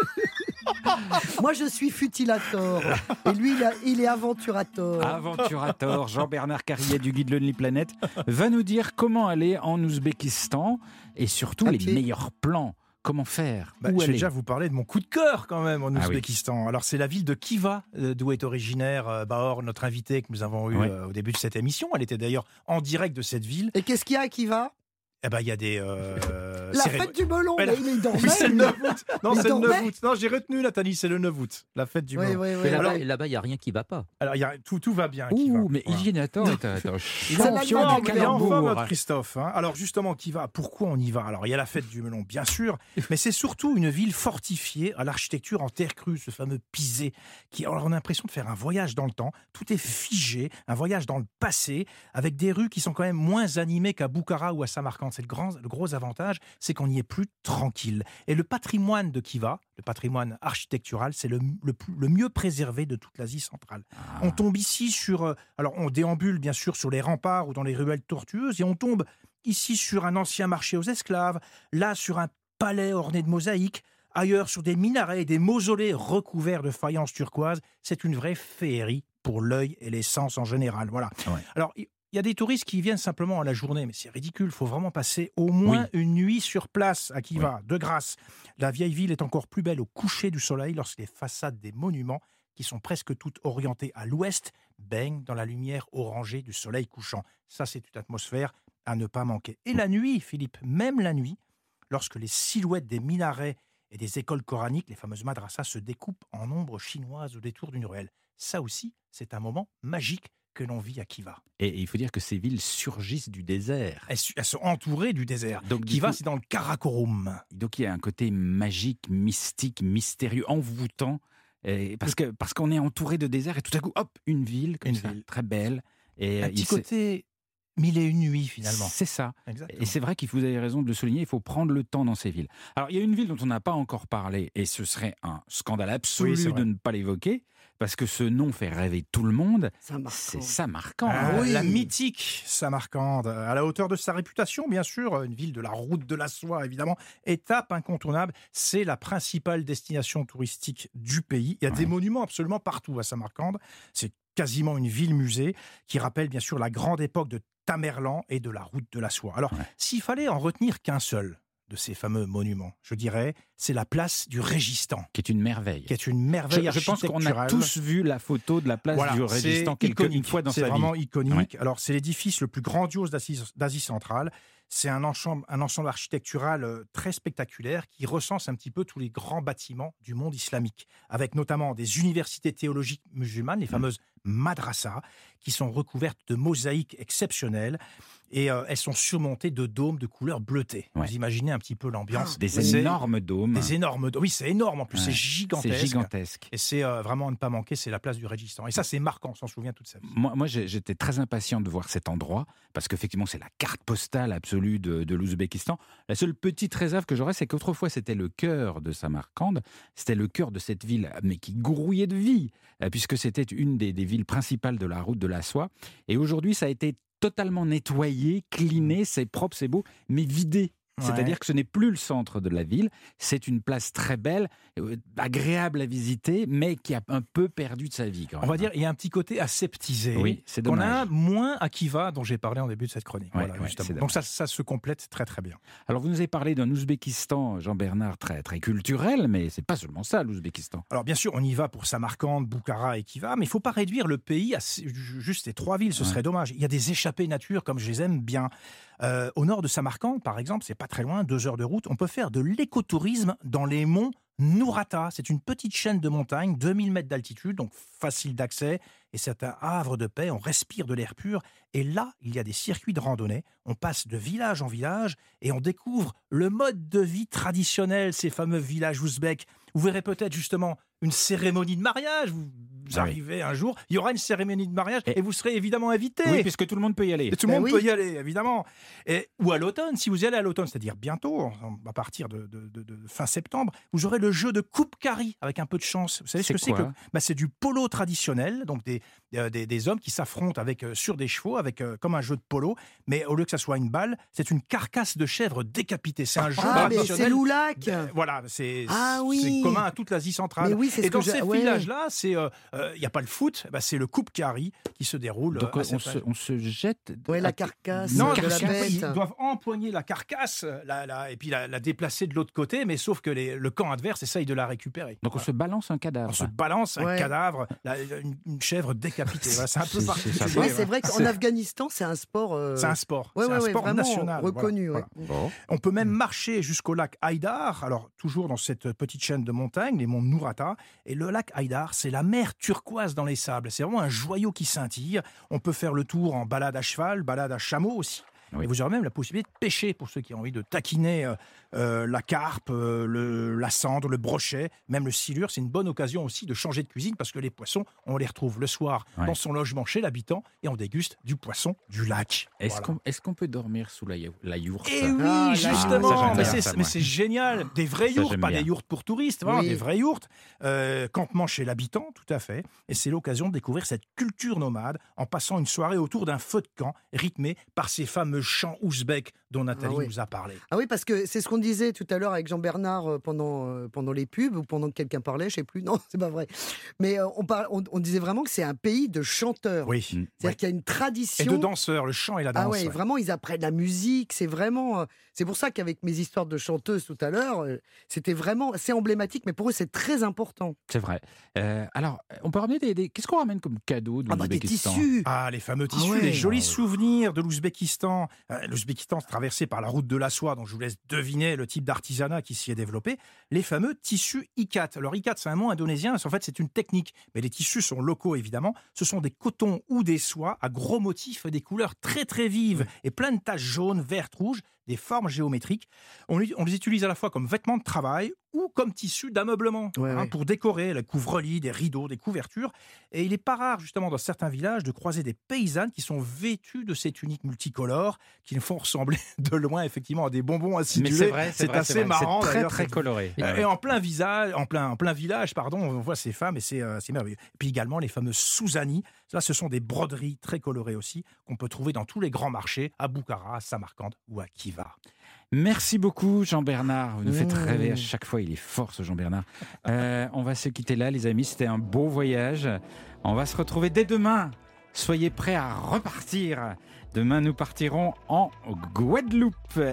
[LAUGHS] Moi, je suis futilator. Et lui, il, a- il est aventurator. Aventurator, Jean-Bernard Carrier du guide Lonely Planet, va nous dire comment aller en Ouzbékistan et surtout les meilleurs plans. Comment faire Bah, Où je vais déjà vous parler de mon coup de cœur quand même en Ah oui. Ouzbékistan. Alors c'est la ville de Kiva, euh, d'où est originaire euh, Bahor, notre invitée que nous avons eu euh, au début de cette émission. Elle était d'ailleurs en direct de cette ville. Et qu'est-ce qu'il y a qui va Eh ben il y a des euh, La fête du melon, mais il dormait. Oui, c'est le 9 août. Non, c'est le 9 dormait. août. Non, j'ai retenu Nathalie, c'est le 9 août, la fête du Oui, melon. oui. Mais et là-bas, il n'y a rien qui va pas. Alors y a, tout, tout va bien. Ouh, mais est un, est un Il est C'est en champion du il est en forme, calembour. notre Christophe. hein. Alors justement, qui va Pourquoi on y va? Alors il y a la fête du melon, bien sûr, [LAUGHS] mais c'est surtout une ville fortifiée à l'architecture en terre crue, ce fameux Pisé, qui alors, on a l'impression de faire un voyage dans le temps. Tout est figé, un voyage dans le passé, avec des rues qui sont quand même moins animées qu'à Boukhara ou à Samarkand. C'est le, grand, le gros avantage, c'est qu'on y est plus tranquille. Et le patrimoine de Kiva, le patrimoine architectural, c'est le, le le mieux préservé de toute l'Asie centrale. Ah. On tombe ici sur. euh, alors, on déambule bien sûr sur les remparts ou dans les ruelles tortueuses, et on tombe ici sur un ancien marché aux esclaves, là sur un palais orné de mosaïques, ailleurs sur des minarets et des mausolées recouverts de faïences turquoises. C'est une vraie féerie pour l'œil et les sens en général. Voilà. Ouais. Alors, il y a des touristes qui viennent simplement à la journée, mais c'est ridicule. Il faut vraiment passer au moins une nuit sur place à Kiva, de grâce. La vieille ville est encore plus belle au coucher du soleil lorsque les façades des monuments qui sont presque toutes orientées à l'ouest, baignent dans la lumière orangée du soleil couchant. Ça, c'est une atmosphère à ne pas manquer. Et la nuit, Philippe, même la nuit, lorsque les silhouettes des minarets et des écoles coraniques, les fameuses madrasas, se découpent en ombres chinoises au détour d'une ruelle. Ça aussi, c'est un moment magique que l'on vit à Kiva. Et il faut dire que ces villes surgissent du désert. Elles, elles sont entourées du désert. Donc, Kiva, c'est dans le Karakorum. Donc il y a un côté magique, mystique, mystérieux, envoûtant. Et parce que parce qu'on est entouré de désert et tout à coup, hop, une ville, comme Une ça, ville. très belle. Et Un euh, petit côté mille et une nuits, finalement. C'est ça. Exactement. Et c'est vrai qu'il vous avez raison de le souligner, il faut prendre le temps dans ces villes. Alors, il y a une ville dont on n'a pas encore parlé, et ce serait un scandale absolu Oui, de ne pas l'évoquer, parce que ce nom fait rêver tout le monde. C'est Samarkand. Ah, oui. La mythique Samarcande, à la hauteur de sa réputation, bien sûr, une ville de la route de la soie, évidemment, étape incontournable. C'est la principale destination touristique du pays. Il y a des monuments absolument partout à Samarcande. C'est quasiment une ville-musée qui rappelle bien sûr la grande époque de Tamerlan et de la route de la soie. Alors, Ouais. s'il fallait en retenir qu'un seul de ces fameux monuments, je dirais, c'est la place du Régistan, Qui est une merveille. qui est une Je, merveille je pense qu'on a tous vu la photo de la place Voilà, du c'est résistant quelque, une iconique. fois dans C'est sa vie. vraiment iconique. Alors, c'est l'édifice le plus grandiose d'Asie centrale. C'est un ensemble, un ensemble architectural euh, très spectaculaire qui recense un petit peu tous les grands bâtiments du monde islamique, avec notamment des universités théologiques musulmanes, les fameuses madrasas, qui sont recouvertes de mosaïques exceptionnelles et euh, elles sont surmontées de dômes de couleur bleutée. Ouais. Vous imaginez un petit peu l'ambiance. Ah, Des énormes dômes. Des énormes dômes. Oui, c'est énorme en plus, Ouais. c'est C'est gigantesque. gigantesque. Et c'est euh, vraiment à ne pas manquer, c'est la place du Régistan. Et ça, c'est marquant, on s'en souvient toute sa vie. Moi, j'étais très impatient de voir cet endroit parce qu'effectivement, c'est la carte postale absolue de, de l'Ouzbékistan. La seule petite réserve que j'aurais, c'est qu'autrefois, c'était le cœur de Samarcande. C'était le cœur de cette ville, mais qui grouillait de vie, euh, puisque c'était une des, des villes principales de la route de la soie. Et aujourd'hui, ça a été totalement nettoyé, cliné, c'est propre, c'est beau, mais vidé. Ouais. C'est-à-dire que ce n'est plus le centre de la ville, c'est une place très belle, euh, agréable à visiter, mais qui a un peu perdu de sa vie. Quand On va dire, il y a un petit côté aseptisé. Oui, c'est Qu'on dommage. a moins à Kiva, dont j'ai parlé en début de cette chronique. Ouais, Voilà, ouais, justement. c'est Donc ça, ça se complète très très bien. Alors, vous nous avez parlé d'un Ouzbékistan, Jean-Bernard, très, très culturel, mais c'est pas seulement ça, l'Ouzbékistan. Alors bien sûr, on y va pour Samarcande, Boukhara et Kiva, mais il faut pas réduire le pays à juste ces trois villes, ce serait dommage. Il y a des échappées nature, comme je les aime bien. Euh, au nord de Samarcande, par exemple, c'est pas très loin, deux heures de route, on peut faire de l'écotourisme dans les monts Nourata. C'est une petite chaîne de montagnes, 2000 mètres d'altitude, donc facile d'accès, et c'est un havre de paix, on respire de l'air pur, et là, il y a des circuits de randonnée, on passe de village en village, et on découvre le mode de vie traditionnel, ces fameux villages ouzbeks. Vous verrez peut-être justement une cérémonie de mariage, vous Ah oui. arrivez un jour, il y aura une cérémonie de mariage, Et- et, vous serez évidemment invité. Oui, puisque tout le monde peut y aller. Et tout le Ben monde oui. peut y aller, évidemment. Et, ou à l'automne, si vous y allez à l'automne, c'est-à-dire bientôt, à partir de, de- de- de fin septembre, vous aurez le le jeu de coupe carry avec un peu de chance. Vous savez ce que c'est que bah, C'est du polo traditionnel, donc des, euh, des, des hommes qui s'affrontent avec euh, sur des chevaux, avec euh, comme un jeu de polo, mais au lieu que ça soit une balle, c'est une carcasse de chèvre décapitée. C'est un jeu Ah, mais c'est traditionnel. l'oulac Euh, Voilà, c'est Ah oui. commun à toute l'Asie centrale. Mais oui, Et dans ces ouais. villages-là, c'est il n'y a pas le foot, bah, c'est le coupe carry qui se déroule. Donc euh, on se, on se jette. Ouais, la carcasse Non, de la bête. ils doivent empoigner la carcasse la, la- et puis la, la déplacer de l'autre côté, mais sauf que les- le camp adverse essaye de la récupérer. Donc on se balance un On cadavre. se balance un cadavre, la- une, une chèvre décapitée. Voilà, c'est un peu particulier. Ouais, c'est vrai qu'en Afghanistan, c'est un sport. euh, C'est un sport. ouais, c'est ouais, un ouais, sport national. reconnu. voilà. ouais. Bon. On peut même marcher jusqu'au lac Haïdar, alors toujours dans cette petite chaîne de montagnes, les monts Nourata. Et le lac Haïdar, c'est la mer turquoise dans les sables. C'est vraiment un joyau qui scintille. On peut faire le tour en balade à cheval, balade à chameau aussi. Oui. Et vous aurez même la possibilité de pêcher pour ceux qui ont envie de taquiner euh, euh, la carpe, euh, le, la cendre, le brochet, même le silure. C'est une bonne occasion aussi de changer de cuisine parce que les poissons, on les retrouve le soir Ouais. dans son logement chez l'habitant et on déguste du poisson du lac. Est-ce Voilà. qu'on peut dormir sous la, la yourte? Eh oui, Ah, justement, mais c'est ça, mais moi. c'est génial. Des vrais Ça, yourtes, pas bien. des yourtes pour touristes, voilà, des vrais yourtes. Euh, campement chez l'habitant, tout à fait. Et c'est l'occasion de découvrir cette culture nomade en passant une soirée autour d'un feu de camp rythmé par ces fameux chants ouzbeks dont Nathalie Ah oui. nous a parlé. Ah oui, parce que c'est ce qu'on disait tout à l'heure avec Jean-Bernard euh, pendant, euh, pendant les pubs ou pendant que quelqu'un parlait, je sais plus. [LAUGHS] Non, c'est pas vrai. Mais euh, on, parle, on, on disait vraiment que c'est un pays de chanteurs. Oui. C'est-à-dire Oui. qu'il y a une Et tradition. de danseurs, le chant et la danse. Ah ouais, ouais. vraiment, ils apprennent la musique. C'est vraiment. euh, C'est pour ça qu'avec mes histoires de chanteuses tout à l'heure, c'était vraiment. C'est emblématique, mais pour eux, c'est très important. C'est vrai. Euh, alors, on peut ramener des. des- Qu'est-ce qu'on ramène comme cadeau de Ah bah des tissus. Ah, les fameux Ah tissus, ouais. les jolis Ah ouais. souvenirs de l'Ouzbékistan. Euh, L'Ouzbékistan, c'est par la route de la soie, dont je vous laisse deviner le type d'artisanat qui s'y est développé. Les fameux tissus ikat. Alors, ikat, c'est un mot indonésien, en fait, c'est une technique. Mais les tissus sont locaux, évidemment. Ce sont des cotons ou des soies à gros motifs, des couleurs très, très vives et plein de taches jaunes, vertes, rouges, des formes géométriques. On les utilise à la fois comme vêtements de travail ou comme tissus d'ameublement, Ouais, hein, ouais. pour décorer le couvre-lit, des rideaux, des couvertures. Et il n'est pas rare, justement, dans certains villages, de croiser des paysannes qui sont vêtues de ces tuniques multicolores, qui font ressembler [LAUGHS] de loin, effectivement, à des bonbons Mais acidulés. c'est vrai, c'est vrai, assez vrai. marrant. C'est très d'ailleurs, très coloré. euh, Et en plein visage, en plein, en plein village, pardon, on voit ces femmes et c'est euh, c'est merveilleux. Et puis également les fameuses Souzani. Là, ce sont des broderies très colorées aussi qu'on peut trouver dans tous les grands marchés à Boukhara, à Samarcande ou à Kiva. Merci beaucoup, Jean-Bernard. Vous nous faites Mmh. rêver à chaque fois. Il est fort, ce Jean-Bernard. Euh, on va se quitter là, les amis. C'était un beau voyage. On va se retrouver dès demain. Soyez prêts à repartir. Demain, nous partirons en Guadeloupe.